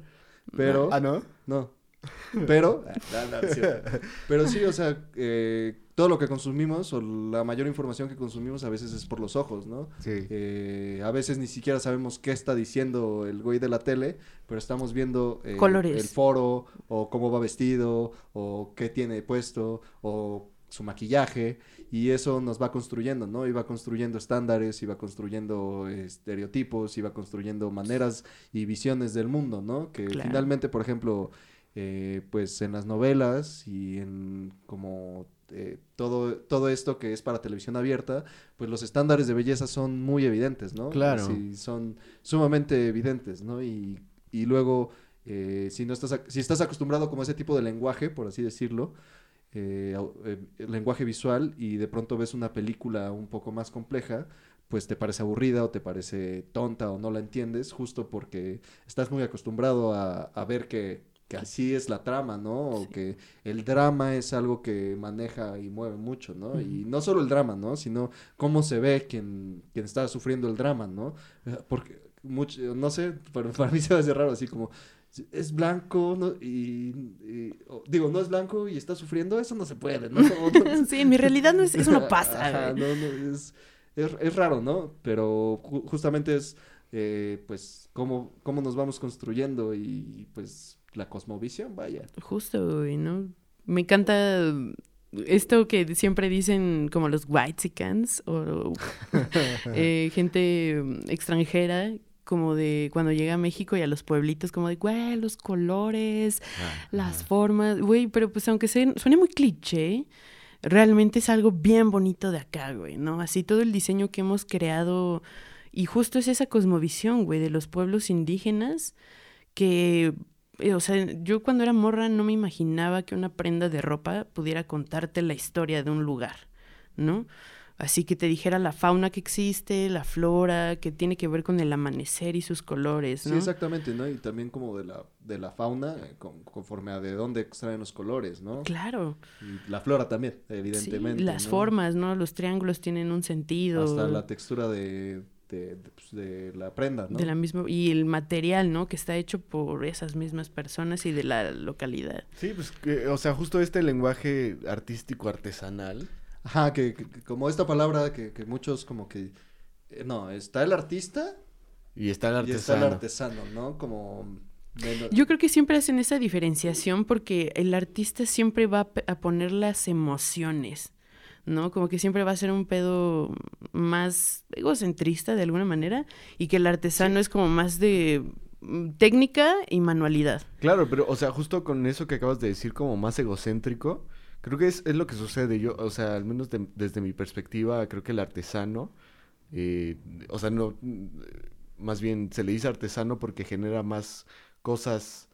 Speaker 1: pero...
Speaker 2: ¿no?
Speaker 1: No. Pero, ah, no, no, cierto. pero sí, o sea, eh, todo lo que consumimos o la mayor información que consumimos a veces es por los ojos, ¿no?
Speaker 2: Sí.
Speaker 1: Eh, a veces ni siquiera sabemos qué está diciendo el güey de la tele, pero estamos viendo eh,
Speaker 3: Colores.
Speaker 1: el foro o cómo va vestido o qué tiene puesto o su maquillaje y eso nos va construyendo, ¿no? Y va construyendo estándares, y va construyendo estereotipos, y va construyendo maneras y visiones del mundo, ¿no? Que
Speaker 3: Claro.
Speaker 1: finalmente, por ejemplo, eh, pues en las novelas y en como eh, todo, todo esto que es para televisión abierta, pues los estándares de belleza son muy evidentes, ¿no?
Speaker 2: Claro.
Speaker 1: Sí, son sumamente evidentes, ¿no? Y, y luego, eh, si no estás, si estás acostumbrado como a ese tipo de lenguaje, por así decirlo, eh, eh, el lenguaje visual y de pronto ves una película un poco más compleja, pues te parece aburrida o te parece tonta o no la entiendes, justo porque estás muy acostumbrado a, a ver que, que así es la trama, ¿no? O que el drama es algo que maneja y mueve mucho, ¿no? Y no solo el drama, ¿no? Sino cómo se ve quien, quien está sufriendo el drama, ¿no? Eh, Porque, mucho, no sé, pero para mí se me hace raro, así como, es blanco ¿no? y, y- o- digo, no es blanco y está sufriendo, eso no se puede, ¿no?
Speaker 3: Sí, en mi realidad no es, eso no pasa.
Speaker 1: Ajá,
Speaker 3: güey.
Speaker 1: no, no, es, es, es raro, ¿no? Pero ju- justamente es, eh, pues, cómo, cómo nos vamos construyendo y, pues, la cosmovisión, vaya.
Speaker 3: Justo, güey, ¿no? Me encanta esto que siempre dicen como los whitexicans o eh, gente extranjera como de cuando llega a México y a los pueblitos como de, güey, los colores, las formas, güey, pero pues aunque se- suene muy cliché, realmente es algo bien bonito de acá, güey, ¿no? Así todo el diseño que hemos creado y justo es esa cosmovisión, güey, de los pueblos indígenas que, o sea, yo cuando era morra no me imaginaba que una prenda de ropa pudiera contarte la historia de un lugar, ¿no? Así que te dijera la fauna que existe, la flora, que tiene que ver con el amanecer y sus colores,
Speaker 1: Sí,
Speaker 3: ¿no?
Speaker 1: exactamente, ¿no? Y también como de la, de la fauna, eh, con- conforme a de dónde extraen los colores, ¿no?
Speaker 3: Claro.
Speaker 1: Y la flora también,
Speaker 3: Sí,
Speaker 1: evidentemente.
Speaker 3: las
Speaker 1: ¿no?
Speaker 3: formas, ¿no? Los triángulos tienen un sentido.
Speaker 1: Hasta la textura de, de, de, pues, de la prenda, ¿no?
Speaker 3: de la misma y el material, ¿no? Que está hecho por esas mismas personas y de la localidad.
Speaker 2: Sí, pues, que, o sea, justo este lenguaje artístico artesanal.
Speaker 1: Ajá, que, como esta palabra que, que muchos como que... eh, no, está el artista
Speaker 2: Y está el
Speaker 1: y está el
Speaker 2: artesano.
Speaker 1: artesano, ¿no? Como... menos-
Speaker 3: Yo creo que siempre hacen esa diferenciación porque el artista siempre va a poner las emociones, ¿no? Como que siempre va a ser un pedo más egocentrista de alguna manera y que el artesano es como más de mm, técnica y manualidad.
Speaker 2: Claro, pero, o sea, justo con eso que acabas de decir, como más egocéntrico, creo que es, es lo que sucede. Yo, o sea, al menos de- desde mi perspectiva, creo que el artesano, eh, o sea, no, mm, más bien se le dice artesano porque genera más cosas.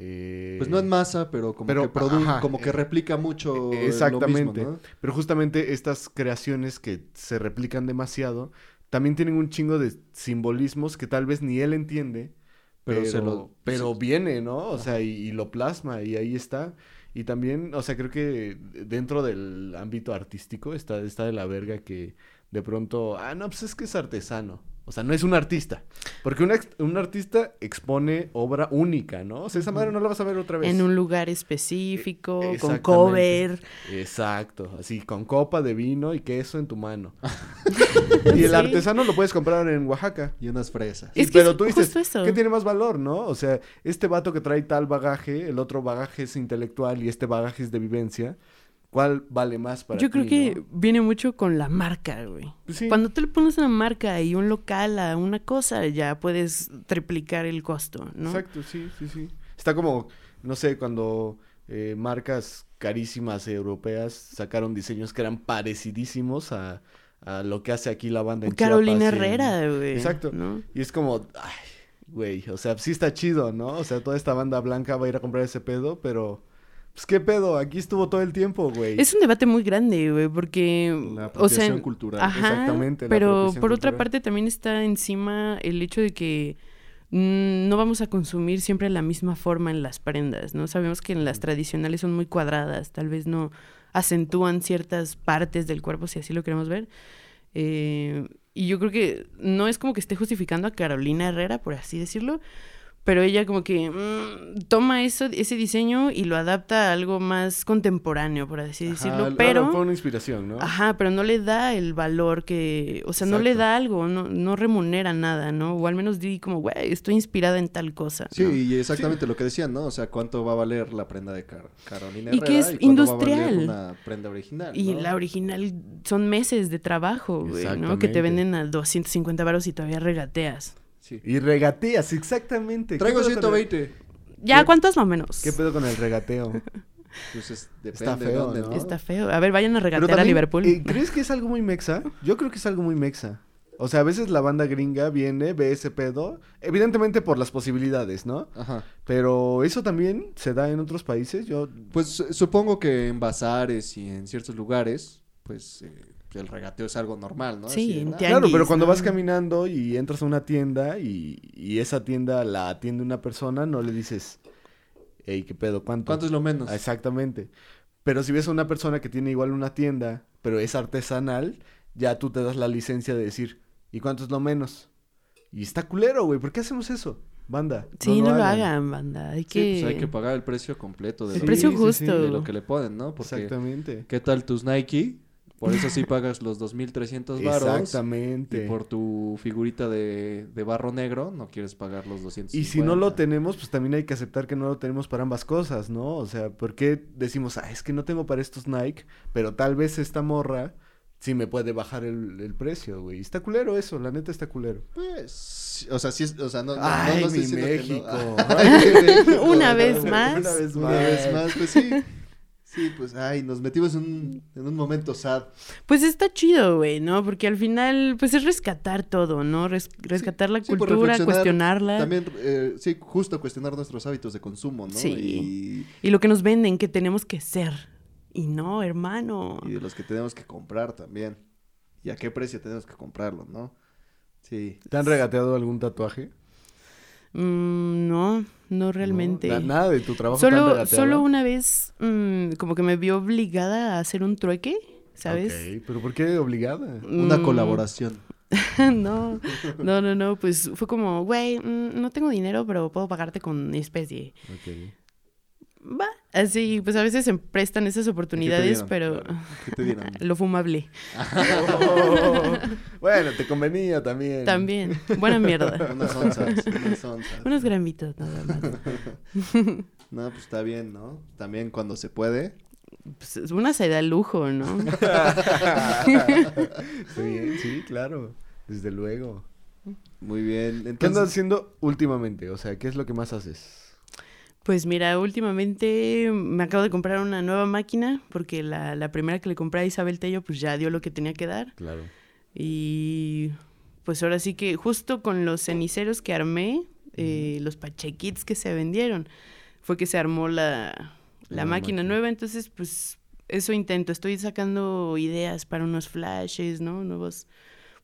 Speaker 2: Eh,
Speaker 1: Pues no en masa, pero como
Speaker 2: pero,
Speaker 1: que
Speaker 2: ajá,
Speaker 1: como que
Speaker 2: eh,
Speaker 1: replica mucho lo
Speaker 2: exactamente.
Speaker 1: mismo, ¿no?
Speaker 2: Pero justamente estas creaciones que se replican demasiado, también tienen un chingo de simbolismos que tal vez ni él entiende,
Speaker 1: Pero
Speaker 2: pero,
Speaker 1: se lo-
Speaker 2: pero viene, ¿no? O sea, y, y lo plasma y ahí está. Y también, o sea, creo que dentro del ámbito artístico está, está de la verga que de pronto, ah, no, pues es que es artesano. O sea, no es un artista. Porque un, ex- un artista expone obra única, ¿no? O sea, esa madre no la vas a ver otra vez.
Speaker 3: En un lugar específico, con
Speaker 2: exactamente.
Speaker 3: cover.
Speaker 2: Exacto, así con copa de vino y queso en tu mano. y el
Speaker 3: Sí.
Speaker 2: artesano lo puedes comprar en Oaxaca.
Speaker 1: Y unas fresas.
Speaker 3: Es
Speaker 2: Y-
Speaker 3: que
Speaker 2: pero
Speaker 3: es
Speaker 2: tú dices,
Speaker 3: justo eso.
Speaker 2: ¿qué tiene más valor, no? O sea, este vato que trae tal bagaje, el otro bagaje es intelectual y este bagaje es de vivencia. ¿Cuál vale más para
Speaker 3: Yo creo
Speaker 2: ti,
Speaker 3: que
Speaker 2: no?
Speaker 3: viene mucho con la marca, güey.
Speaker 2: Pues sí.
Speaker 3: Cuando tú le pones una marca y un local a una cosa, ya puedes triplicar el costo, ¿no?
Speaker 2: Exacto, sí, sí, sí. Está como, no sé, cuando eh, marcas carísimas europeas sacaron diseños que eran parecidísimos a, a lo que hace aquí la banda en
Speaker 3: Carolina
Speaker 2: Chiapas
Speaker 3: Herrera, güey.
Speaker 2: Exacto.
Speaker 3: ¿no?
Speaker 2: Y es como, ay, güey, o sea, sí está chido, ¿no? O sea, toda esta banda blanca va a ir a comprar ese pedo, pero, pues, ¿qué pedo? Aquí estuvo todo el tiempo, güey.
Speaker 3: Es un debate muy grande, güey, porque...
Speaker 1: La
Speaker 3: o sea,
Speaker 1: apropiación cultural.
Speaker 3: Ajá,
Speaker 2: Exactamente,
Speaker 3: pero
Speaker 2: apropiación
Speaker 3: por otra parte también está encima el hecho de que no vamos a consumir siempre la misma forma en las prendas, ¿no? Sabemos que en las tradicionales son muy cuadradas, tal vez no acentúan ciertas partes del cuerpo, si así lo queremos ver. Eh, y yo creo que no es como que esté justificando a Carolina Herrera, por así decirlo, pero ella como que mm, toma eso, ese diseño y lo adapta a algo más contemporáneo, por así
Speaker 2: Ajá,
Speaker 3: decirlo, pero...
Speaker 2: fue una inspiración, ¿no?
Speaker 3: Ajá, pero no le da el valor que, o sea, no le da algo, no, no remunera nada, ¿no? O al menos di como, güey, estoy inspirada en tal cosa.
Speaker 1: Sí,
Speaker 3: ¿no?
Speaker 1: y exactamente lo que decían, ¿no? O sea, ¿cuánto va a valer la prenda de Car- Carolina
Speaker 3: Y
Speaker 1: Herrera?
Speaker 3: que es
Speaker 1: cuánto va a valer
Speaker 3: industrial.
Speaker 1: una prenda original,
Speaker 3: Y
Speaker 1: ¿no?
Speaker 3: la original son meses de trabajo, güey, ¿no? Que te venden a 250 varos y todavía regateas.
Speaker 1: Sí.
Speaker 2: Y regateas, exactamente. ¿Qué
Speaker 1: Traigo
Speaker 2: pedo con el-
Speaker 1: 120.
Speaker 3: Ya,
Speaker 2: ¿Qué-
Speaker 3: ¿cuántos más o menos?
Speaker 2: ¿Qué pedo con el regateo?
Speaker 1: Pues es-
Speaker 2: Está
Speaker 1: depende
Speaker 2: feo,
Speaker 1: de dónde,
Speaker 2: ¿no?
Speaker 3: Está feo. A ver, vayan a regatear a Liverpool.
Speaker 2: eh, ¿Crees que es algo muy mexa? Yo creo que es algo muy mexa. O sea, a veces la banda gringa viene, ve ese pedo, evidentemente por las posibilidades, ¿no?
Speaker 1: Ajá.
Speaker 2: Pero eso también se da en otros países. Yo
Speaker 1: Pues eh, supongo que en bazares y en ciertos lugares, pues eh, el regateo es algo normal, ¿no?
Speaker 3: Sí,
Speaker 1: Así "Ah,
Speaker 3: tianguis,
Speaker 2: Claro, pero cuando
Speaker 3: ¿no?
Speaker 2: vas caminando y entras a una tienda y, y esa tienda la atiende una persona, no le dices, hey, ¿qué pedo? ¿Cuánto?
Speaker 1: ¿Cuánto es lo menos?
Speaker 2: Ah, Exactamente. Pero si ves a una persona que tiene igual una tienda, pero es artesanal, ya tú te das la licencia de decir, ¿y cuánto es lo menos? Y está culero, güey. ¿Por qué hacemos eso? Banda.
Speaker 3: Sí, no, lo hagan, banda. Hay
Speaker 1: Sí,
Speaker 3: que...
Speaker 1: pues hay que pagar el precio completo de,
Speaker 3: El
Speaker 1: lo,
Speaker 3: precio
Speaker 2: Sí, sí, sí.
Speaker 3: justo.
Speaker 1: de lo que le ponen, ¿no? Porque
Speaker 2: Exactamente.
Speaker 1: ¿qué tal tus Nike? Por eso sí pagas los 2.300 varos.
Speaker 2: Exactamente.
Speaker 1: Y por tu figurita de, de barro negro no quieres pagar los 250.
Speaker 2: Y si no lo tenemos, pues también hay que aceptar que no lo tenemos para ambas cosas, ¿no? O sea, ¿por qué decimos, ah, es que no tengo para estos Nike, pero tal vez esta morra sí me puede bajar el, el precio, güey? Está culero eso, la neta está culero.
Speaker 1: Pues, o sea, sí, es- o sea, no, no,
Speaker 2: Ay,
Speaker 1: no, no estoy
Speaker 2: mi
Speaker 1: diciendo que no.
Speaker 2: México.
Speaker 1: Ay, mi México.
Speaker 3: Una vez más.
Speaker 2: Una vez
Speaker 1: Una
Speaker 2: más.
Speaker 1: vez más, pues sí. Sí, pues, ay, nos metimos en un, en un momento sad.
Speaker 3: Pues está chido, güey, ¿no? Porque al final, pues es rescatar todo, ¿no? Res- rescatar la
Speaker 1: Sí,
Speaker 3: cultura, cuestionarla.
Speaker 1: También, eh, sí, justo cuestionar nuestros hábitos de consumo, ¿no?
Speaker 3: Sí. Y lo que nos venden, que tenemos que ser. Y no, hermano.
Speaker 1: Y, y de los que tenemos que comprar también. y a qué precio tenemos que comprarlo, ¿no? Sí.
Speaker 2: ¿Te han regateado algún tatuaje?
Speaker 3: Mm, no, no realmente.
Speaker 2: Na- nada de tu trabajo
Speaker 3: Solo, solo una vez mm, como que me vio obligada a hacer un trueque, ¿sabes?
Speaker 2: Ok, pero ¿por qué obligada?
Speaker 1: Una
Speaker 3: Mm,
Speaker 1: colaboración.
Speaker 3: no, no, no, no, pues fue como, güey, no tengo dinero, pero puedo pagarte con especie.
Speaker 2: Ok.
Speaker 3: Va, así, pues a veces se prestan esas oportunidades, pero
Speaker 1: ¿Qué te dieron?
Speaker 3: lo fumable
Speaker 2: Oh, bueno, te convenía también.
Speaker 3: también. Buena mierda.
Speaker 1: Unas onzas, unas onzas.
Speaker 3: Unos gramitos nada más.
Speaker 1: No, pues está bien, ¿no? También cuando se puede.
Speaker 3: Pues, una se da lujo, ¿no?
Speaker 2: sí, sí, claro. Desde luego.
Speaker 1: Muy bien.
Speaker 2: ¿Qué andas haciendo últimamente? O sea, ¿qué es lo que más haces?
Speaker 3: Pues mira, últimamente me acabo de comprar una nueva máquina porque la, la primera que le compré a Isabel Tello pues ya dio lo que tenía que dar.
Speaker 2: Claro.
Speaker 3: Y pues ahora sí que justo con los ceniceros que armé, eh, los pachequits que se vendieron, fue que se armó la, la
Speaker 2: La
Speaker 3: máquina
Speaker 2: máquina.
Speaker 3: nueva. Entonces pues eso intento, estoy sacando ideas para unos flashes, ¿no? Nuevos...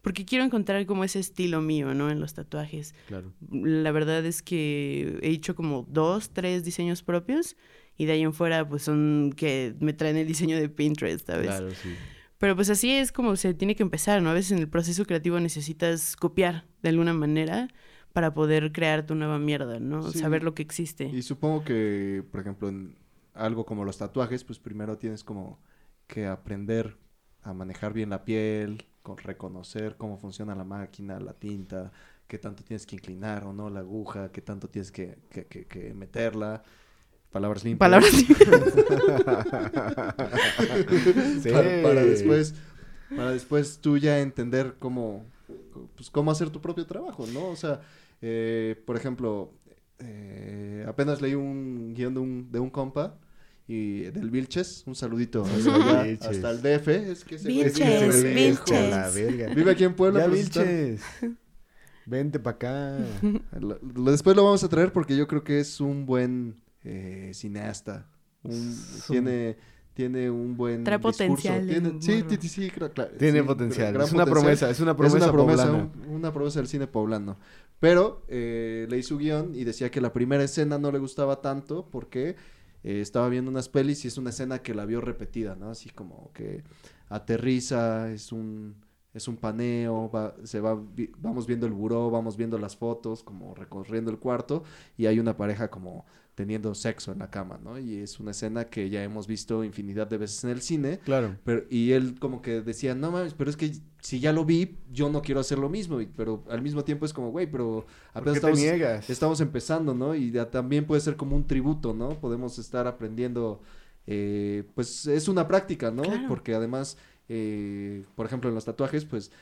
Speaker 3: Porque quiero encontrar como ese estilo mío, ¿no? En los tatuajes.
Speaker 2: Claro.
Speaker 3: La verdad es que he hecho como dos, tres diseños propios y de ahí en fuera pues son que me traen el diseño de Pinterest, ¿sabes?
Speaker 2: Claro, sí.
Speaker 3: Pero pues así es como se tiene que empezar, ¿no? A veces en el proceso creativo necesitas copiar de alguna manera para poder crear tu nueva mierda, ¿no?
Speaker 1: Sí.
Speaker 3: Saber lo que existe.
Speaker 1: y supongo que, por ejemplo, en algo como los tatuajes, pues primero tienes como que aprender a manejar bien la piel, con reconocer cómo funciona la máquina, la tinta, qué tanto tienes que inclinar o no la aguja, qué tanto tienes que, que- que- que meterla. Palabras limpias.
Speaker 3: Palabras
Speaker 2: Sí.
Speaker 1: para, para después para después tú ya entender cómo pues cómo hacer tu propio trabajo no o sea eh, por ejemplo eh, apenas leí un guion de un, de un compa y del Vilches un saludito hasta, allá,
Speaker 2: Vilches.
Speaker 1: hasta el DF es que ese güey
Speaker 3: Vilches,
Speaker 1: el
Speaker 3: Vilches.
Speaker 2: la verga.
Speaker 1: vive aquí en Puebla
Speaker 2: Ya,
Speaker 1: está-
Speaker 2: Vilches. Vente para acá.
Speaker 1: Lo- lo- después lo vamos a traer porque yo creo que es un buen eh, cineasta. Un-
Speaker 2: Es
Speaker 1: tiene, tiene un buen
Speaker 3: Trae
Speaker 1: discurso.
Speaker 3: potencial
Speaker 1: Tiene- sí, sí, sí, sí, cla- cla-
Speaker 2: Tiene
Speaker 1: sí,
Speaker 2: potencial. Es una
Speaker 1: potencial.
Speaker 2: promesa, es una
Speaker 1: Es
Speaker 2: promesa
Speaker 1: una promesa, un- una promesa del cine poblano. Pero eh, leí su guion y decía que la primera escena no le gustaba tanto porque eh, estaba viendo unas pelis y es una escena que la vio repetida, ¿no? Así como que aterriza, es un, es un paneo, va- se va, vamos viendo el buró, vamos viendo las fotos, como recorriendo el cuarto y hay una pareja como teniendo sexo en la cama, ¿no? Y es una escena que ya hemos visto infinidad de veces en el cine.
Speaker 2: Claro.
Speaker 1: Pero, y él como que decía, no mames, pero es que si ya lo vi, yo no quiero hacer lo mismo. y- pero al mismo tiempo es como, güey, pero
Speaker 2: ¿Por
Speaker 1: apenas estamos,
Speaker 2: niegas?
Speaker 1: estamos empezando, ¿no? Y ya también puede ser como un tributo, ¿no? Podemos estar aprendiendo, eh, pues es una práctica, ¿no?
Speaker 3: Claro.
Speaker 1: Porque además, eh, por ejemplo, en los tatuajes, pues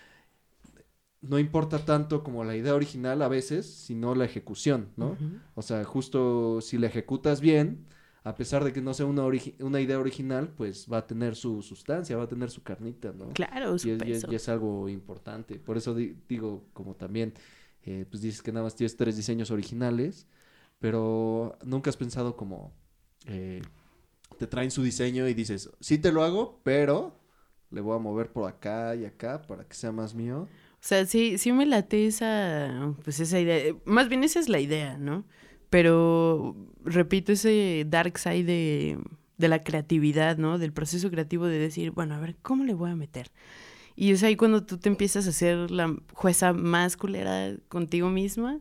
Speaker 1: no importa tanto como la idea original a veces, sino la ejecución, ¿no? O sea, justo si la ejecutas bien, a pesar de que no sea una, una idea original, pues va a tener su sustancia, va a tener su carnita, ¿no?
Speaker 3: Claro, su
Speaker 1: y, es, y es-
Speaker 3: peso.
Speaker 1: y es algo importante. Por eso di- digo, como también, eh, pues dices que nada más tienes tres diseños originales, pero nunca has pensado como, eh, te traen su diseño y dices, sí te lo hago, pero le voy a mover por acá y acá para que sea más mío.
Speaker 3: O sea, sí, sí me late esa, pues esa idea. Eh, Más bien esa es la idea, ¿no? Pero, repito, ese dark side de, de la creatividad, ¿no? Del proceso creativo de decir, bueno, a ver, ¿cómo le voy a meter? Y es ahí cuando tú te empiezas a hacer la jueza más culera contigo misma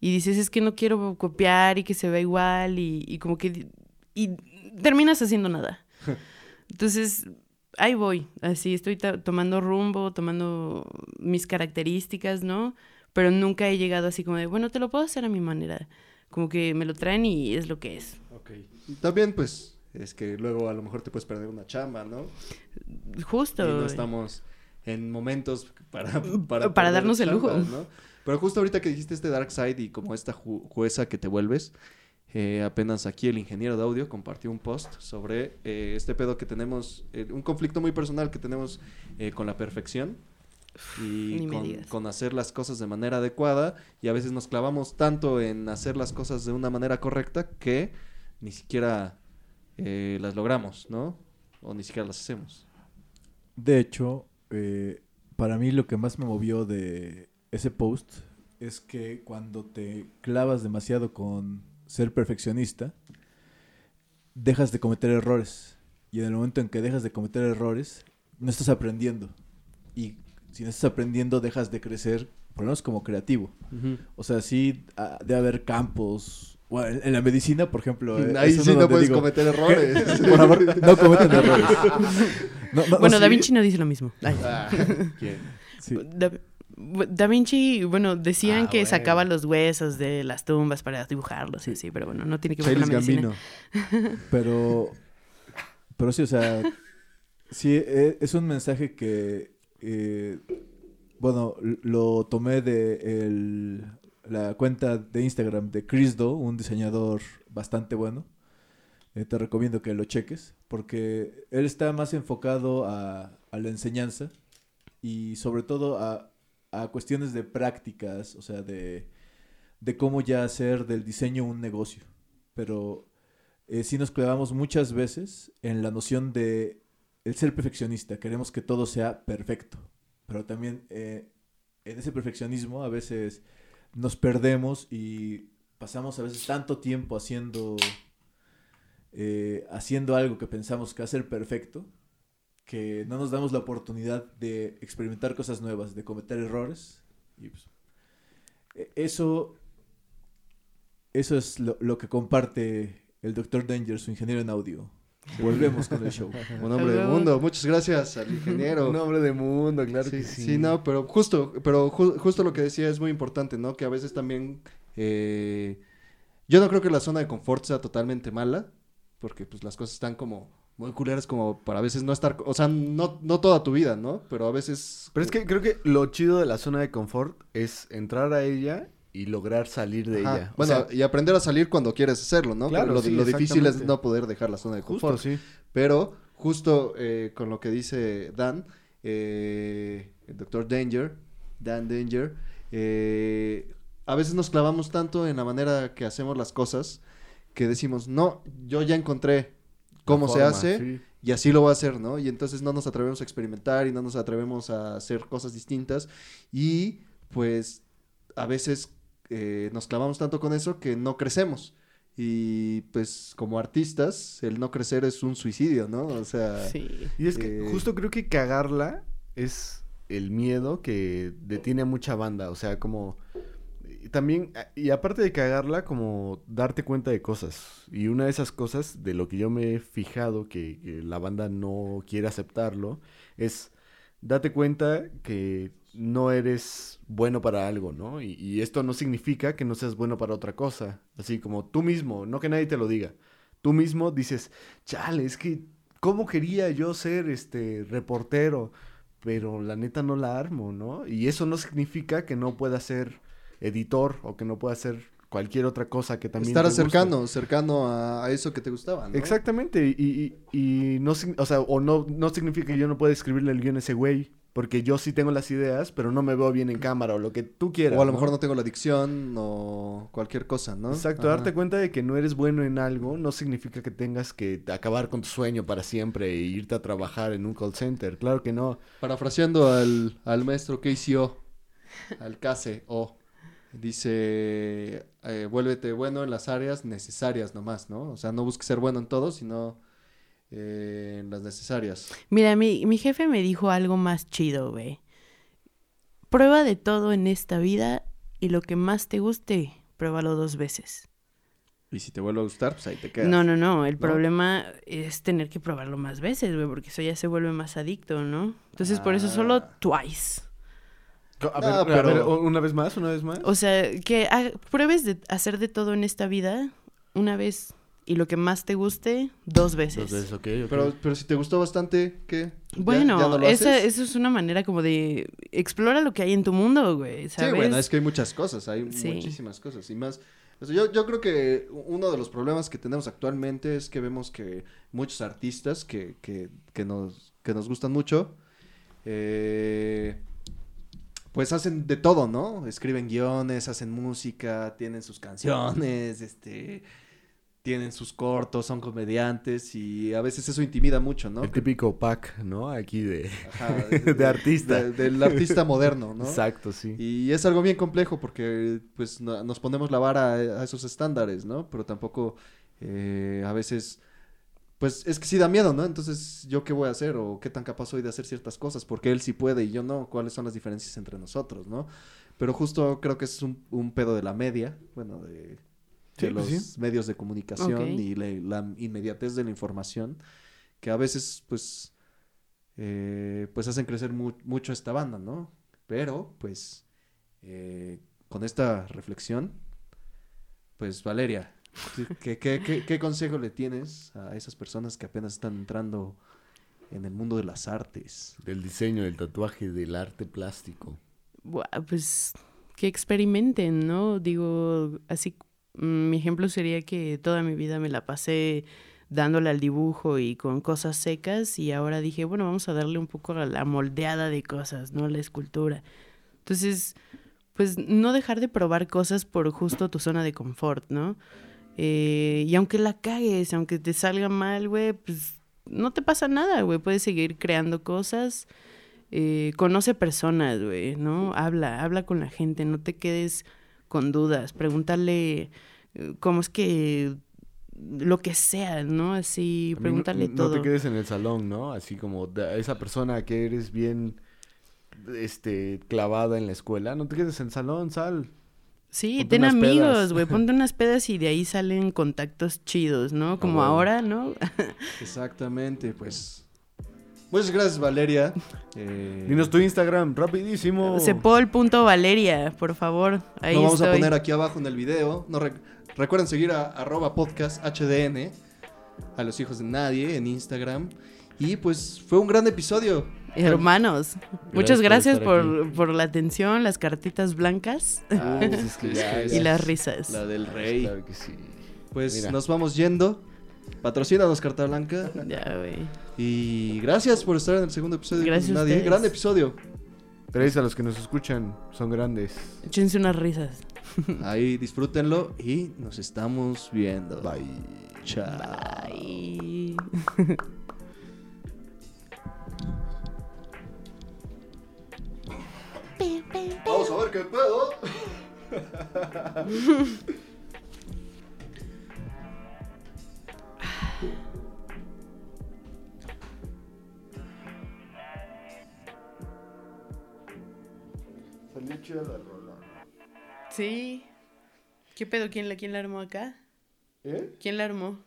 Speaker 3: y dices, es que no quiero copiar y que se vea igual y, y como que... Y terminas haciendo nada. Entonces, ahí voy, así estoy tomando rumbo, tomando mis características, ¿no? Pero nunca he llegado así como de, bueno, te lo puedo hacer a mi manera. Como que me lo traen y es lo que es.
Speaker 1: Y también, pues, es que luego a lo mejor te puedes perder una chamba, ¿no?
Speaker 3: Justo.
Speaker 1: y no estamos en momentos para, para,
Speaker 3: darnos el lujo.
Speaker 1: Pero justo ahorita que dijiste este Dark Side y como esta ju- jueza que te vuelves, eh, apenas aquí el ingeniero de audio compartió un post sobre eh, este pedo que tenemos, eh, un conflicto muy personal que tenemos eh, con la perfección y con, con hacer las cosas de manera adecuada y a veces nos clavamos tanto en hacer las cosas de una manera correcta que ni siquiera eh, las logramos, ¿no? O ni siquiera las hacemos.
Speaker 4: De hecho, eh, para mí lo que más me movió de ese post es que cuando te clavas demasiado con ser perfeccionista, dejas de cometer errores. Y en el momento en que dejas de cometer errores, no estás aprendiendo. Y si no estás aprendiendo, dejas de crecer, por lo menos como creativo. O sea, sí, ah, debe haber campos. Bueno, en- en la medicina, por ejemplo. eh,
Speaker 1: Ahí sí no puedes
Speaker 4: digo,
Speaker 1: cometer errores.
Speaker 4: Por favor, no cometan errores. No, no,
Speaker 3: Bueno,
Speaker 4: sí,
Speaker 3: Da Vinci no dice lo mismo.
Speaker 1: Ah,
Speaker 2: ¿Quién?
Speaker 4: sí.
Speaker 3: Da, Da Vinci, bueno, decían
Speaker 2: Ah,
Speaker 3: que
Speaker 2: bueno.
Speaker 3: sacaba los huesos de las tumbas para dibujarlos, sí, sí, pero bueno, no tiene que ver con la medicina.
Speaker 1: Gambino.
Speaker 4: Pero, pero sí, o sea, sí, e- es un mensaje que, eh, bueno, lo tomé de el- la cuenta de Instagram de Chris Do, un diseñador bastante bueno. Eh, te recomiendo que lo cheques, porque él está más enfocado a, a la enseñanza y sobre todo a, a cuestiones de prácticas, o sea, de, de cómo ya hacer del diseño un negocio. Pero eh, sí nos clavamos muchas veces en la noción de el ser perfeccionista. Queremos que todo sea perfecto. Pero también eh, en ese perfeccionismo a veces nos perdemos y pasamos a veces tanto tiempo haciendo, eh, haciendo algo que pensamos que va a ser perfecto que no nos damos la oportunidad de experimentar cosas nuevas, de cometer errores. Y pues, e- eso, eso es lo, lo que comparte el Dr. Danger, su ingeniero en audio. Volvemos con el show.
Speaker 1: Un hombre del
Speaker 3: Luego-
Speaker 1: mundo. Muchas gracias al ingeniero.
Speaker 2: Un hombre de mundo, claro
Speaker 1: sí,
Speaker 2: que sí.
Speaker 1: sí, no, pero justo, pero ju- justo lo que decía es muy importante, ¿no? Que a veces también, eh, yo no creo que la zona de confort sea totalmente mala, porque pues las cosas están como muy culeras como para a veces no estar, o sea, no, no toda tu vida, ¿no? Pero a veces...
Speaker 2: Pero es que creo que lo chido de la zona de confort es entrar a ella y lograr salir de
Speaker 1: Ajá,
Speaker 2: ella. O
Speaker 1: Bueno,
Speaker 2: sea,
Speaker 1: y aprender a salir cuando quieres hacerlo, ¿no?
Speaker 2: Claro,
Speaker 1: Pero lo,
Speaker 2: sí,
Speaker 1: lo difícil es no poder dejar la zona de confort.
Speaker 2: justo, sí.
Speaker 1: Pero justo eh, con lo que dice Dan, eh, el doctor Danger, Dan Danger, eh, a veces nos clavamos tanto en la manera que hacemos las cosas que decimos, no, yo ya encontré cómo se hace
Speaker 2: sí.
Speaker 1: y así lo voy a hacer, ¿no? Y entonces no nos atrevemos a experimentar y no nos atrevemos a hacer cosas distintas y pues a veces eh, nos clavamos tanto con eso que no crecemos. Y pues como artistas, el no crecer es un suicidio, ¿no? O sea,
Speaker 3: Sí.
Speaker 2: Y es que
Speaker 1: Eh,
Speaker 2: justo creo que cagarla es el miedo que detiene a mucha banda. O sea, como. También, y aparte de cagarla, como darte cuenta de cosas. Y una de esas cosas, de lo que yo me he fijado que, que la banda no quiere aceptarlo, es date cuenta que no eres bueno para algo, ¿no? Y, y esto no significa que no seas bueno para otra cosa. Así como tú mismo, no que nadie te lo diga. Tú mismo dices, chale, es que, ¿cómo quería yo ser este reportero? Pero la neta no la armo, ¿no? Y eso no significa que no pueda ser editor o que no pueda ser cualquier otra cosa que también
Speaker 1: estar
Speaker 2: te guste.
Speaker 1: cercano, cercano a, a eso que te gustaba, ¿no?
Speaker 2: Exactamente, y, y, y no, o sea, o no, no significa que yo no pueda escribirle el guion a ese güey, porque yo sí tengo las ideas, pero no me veo bien en cámara, o lo que tú quieras.
Speaker 1: O a lo mejor no tengo la dicción o cualquier cosa, ¿no?
Speaker 2: Exacto,
Speaker 1: Ajá.
Speaker 2: darte cuenta de que no eres bueno en algo no significa que tengas que acabar con tu sueño para siempre e irte a trabajar en un call center. Claro que no.
Speaker 1: Parafraseando al, al maestro KCO, al KCO, dice, eh, vuélvete bueno en las áreas necesarias nomás, ¿no? O sea, no busques ser bueno en todo, sino eh, en las necesarias.
Speaker 3: Mira, mi, mi jefe me dijo algo más chido, güey. Prueba de todo en esta vida y lo que más te guste, pruébalo dos veces.
Speaker 1: Y si te vuelve a gustar, pues ahí te quedas.
Speaker 3: No, no, no. El
Speaker 1: ¿no?
Speaker 3: problema es tener que probarlo más veces, güey, porque eso ya se vuelve más adicto, ¿no? Entonces, por eso solo
Speaker 1: Ah.
Speaker 3: twice.
Speaker 2: A
Speaker 1: No,
Speaker 2: ver, a
Speaker 1: pero-
Speaker 2: ver, una vez más, una vez más.
Speaker 3: O sea, que ha- pruebes de hacer de todo en esta vida una vez y lo que más te guste dos veces.
Speaker 2: Entonces, ok, ok.
Speaker 1: Pero, pero si te gustó bastante, ¿qué? ¿Ya-
Speaker 3: Bueno,
Speaker 1: ya no lo
Speaker 3: esa-
Speaker 1: haces?
Speaker 3: eso es una manera como de explora lo que hay en tu mundo, güey,
Speaker 1: Sí,
Speaker 3: ¿sabes?
Speaker 1: bueno, es que hay muchas cosas, hay
Speaker 3: Sí.
Speaker 1: muchísimas cosas y más. o sea, yo, yo creo que uno de los problemas que tenemos actualmente es que vemos que muchos artistas que, que, que nos, que nos gustan mucho, eh, pues hacen de todo, ¿no? Escriben guiones, hacen música, tienen sus canciones, este... tienen sus cortos, son comediantes y a veces eso intimida mucho, ¿no?
Speaker 2: El típico pack, ¿no? Aquí de,
Speaker 1: Ajá,
Speaker 2: de artista.
Speaker 1: de- del artista moderno, ¿no?
Speaker 2: Exacto, sí.
Speaker 1: Y es algo bien complejo porque pues no- nos ponemos la vara a, a esos estándares, ¿no? Pero tampoco eh, a veces, pues es que sí da miedo, ¿no? Entonces, ¿yo qué voy a hacer? ¿O qué tan capaz soy de hacer ciertas cosas? Porque él sí puede y yo no. ¿Cuáles son las diferencias entre nosotros, ¿no? Pero justo creo que es un, un pedo de la media, bueno, de,
Speaker 2: Sí,
Speaker 1: de
Speaker 2: pues
Speaker 1: los
Speaker 2: sí.
Speaker 1: medios de comunicación y la, la inmediatez de la información, que a veces, pues, eh, pues hacen crecer mu- mucho esta banda, ¿no? Pero, pues, eh, con esta reflexión, pues, Valeria, ¿tú- ¿qué, qué, qué, qué consejo le tienes a esas personas que apenas están entrando en el mundo de las artes?
Speaker 2: Del diseño, del tatuaje, del arte plástico.
Speaker 3: Pues que experimenten, ¿no? Digo, así, mm, mi ejemplo sería que toda mi vida me la pasé dándole al dibujo y con cosas secas y ahora dije, bueno, vamos a darle un poco a la moldeada de cosas, ¿no? La escultura. Entonces, pues no dejar de probar cosas por justo tu zona de confort, ¿no? Eh, y aunque la cagues, aunque te salga mal, güey, pues no te pasa nada, güey. Puedes seguir creando cosas. Eh, conoce personas, güey, ¿no? Habla, habla con la gente, no te quedes con dudas. Pregúntale eh, cómo es que lo que sea, ¿no? Así,
Speaker 2: no-
Speaker 3: pregúntale
Speaker 2: no,
Speaker 3: todo.
Speaker 2: te quedes en el salón, ¿no? Así como esa persona que eres bien este clavada en la escuela, no te quedes en el salón, sal.
Speaker 3: Sí,
Speaker 2: Ponte
Speaker 3: ten amigos, güey, ponte unas pedas y de ahí salen contactos chidos, ¿no? Como ahora, ¿no?
Speaker 1: Exactamente, pues. Muchas gracias, Valeria. Eh,
Speaker 2: Dinos tu Instagram, rapidísimo.
Speaker 3: Cepol.valeria, por favor. Ahí
Speaker 1: Lo vamos a poner aquí abajo en el video. No rec- recuerden seguir a arroba podcast HDN, a los hijos de nadie en Instagram. Y pues fue un gran episodio.
Speaker 3: Hermanos, muchas gracias por, por la atención, las cartitas blancas
Speaker 1: Ah,
Speaker 2: pues es que ya,
Speaker 1: y
Speaker 3: las risas.
Speaker 1: La del rey.
Speaker 2: Claro que sí.
Speaker 1: Pues
Speaker 2: Mira.
Speaker 1: nos vamos yendo. Patrocínanos Carta Blanca.
Speaker 3: Ya, güey.
Speaker 1: Y gracias por estar en el segundo episodio.
Speaker 3: Gracias a
Speaker 1: Nadie.
Speaker 3: ustedes.
Speaker 1: Gran episodio.
Speaker 2: Gracias a los que nos escuchan, son grandes.
Speaker 3: Échense unas risas.
Speaker 1: Ahí disfrútenlo y nos estamos viendo.
Speaker 2: Bye.
Speaker 1: Chao.
Speaker 3: Ay.
Speaker 1: Vamos a ver qué pedo.
Speaker 2: Salió chida la rola.
Speaker 3: Sí. ¿Qué pedo? ¿Quién la, quién la armó acá?
Speaker 2: ¿Eh?
Speaker 3: ¿Quién la armó?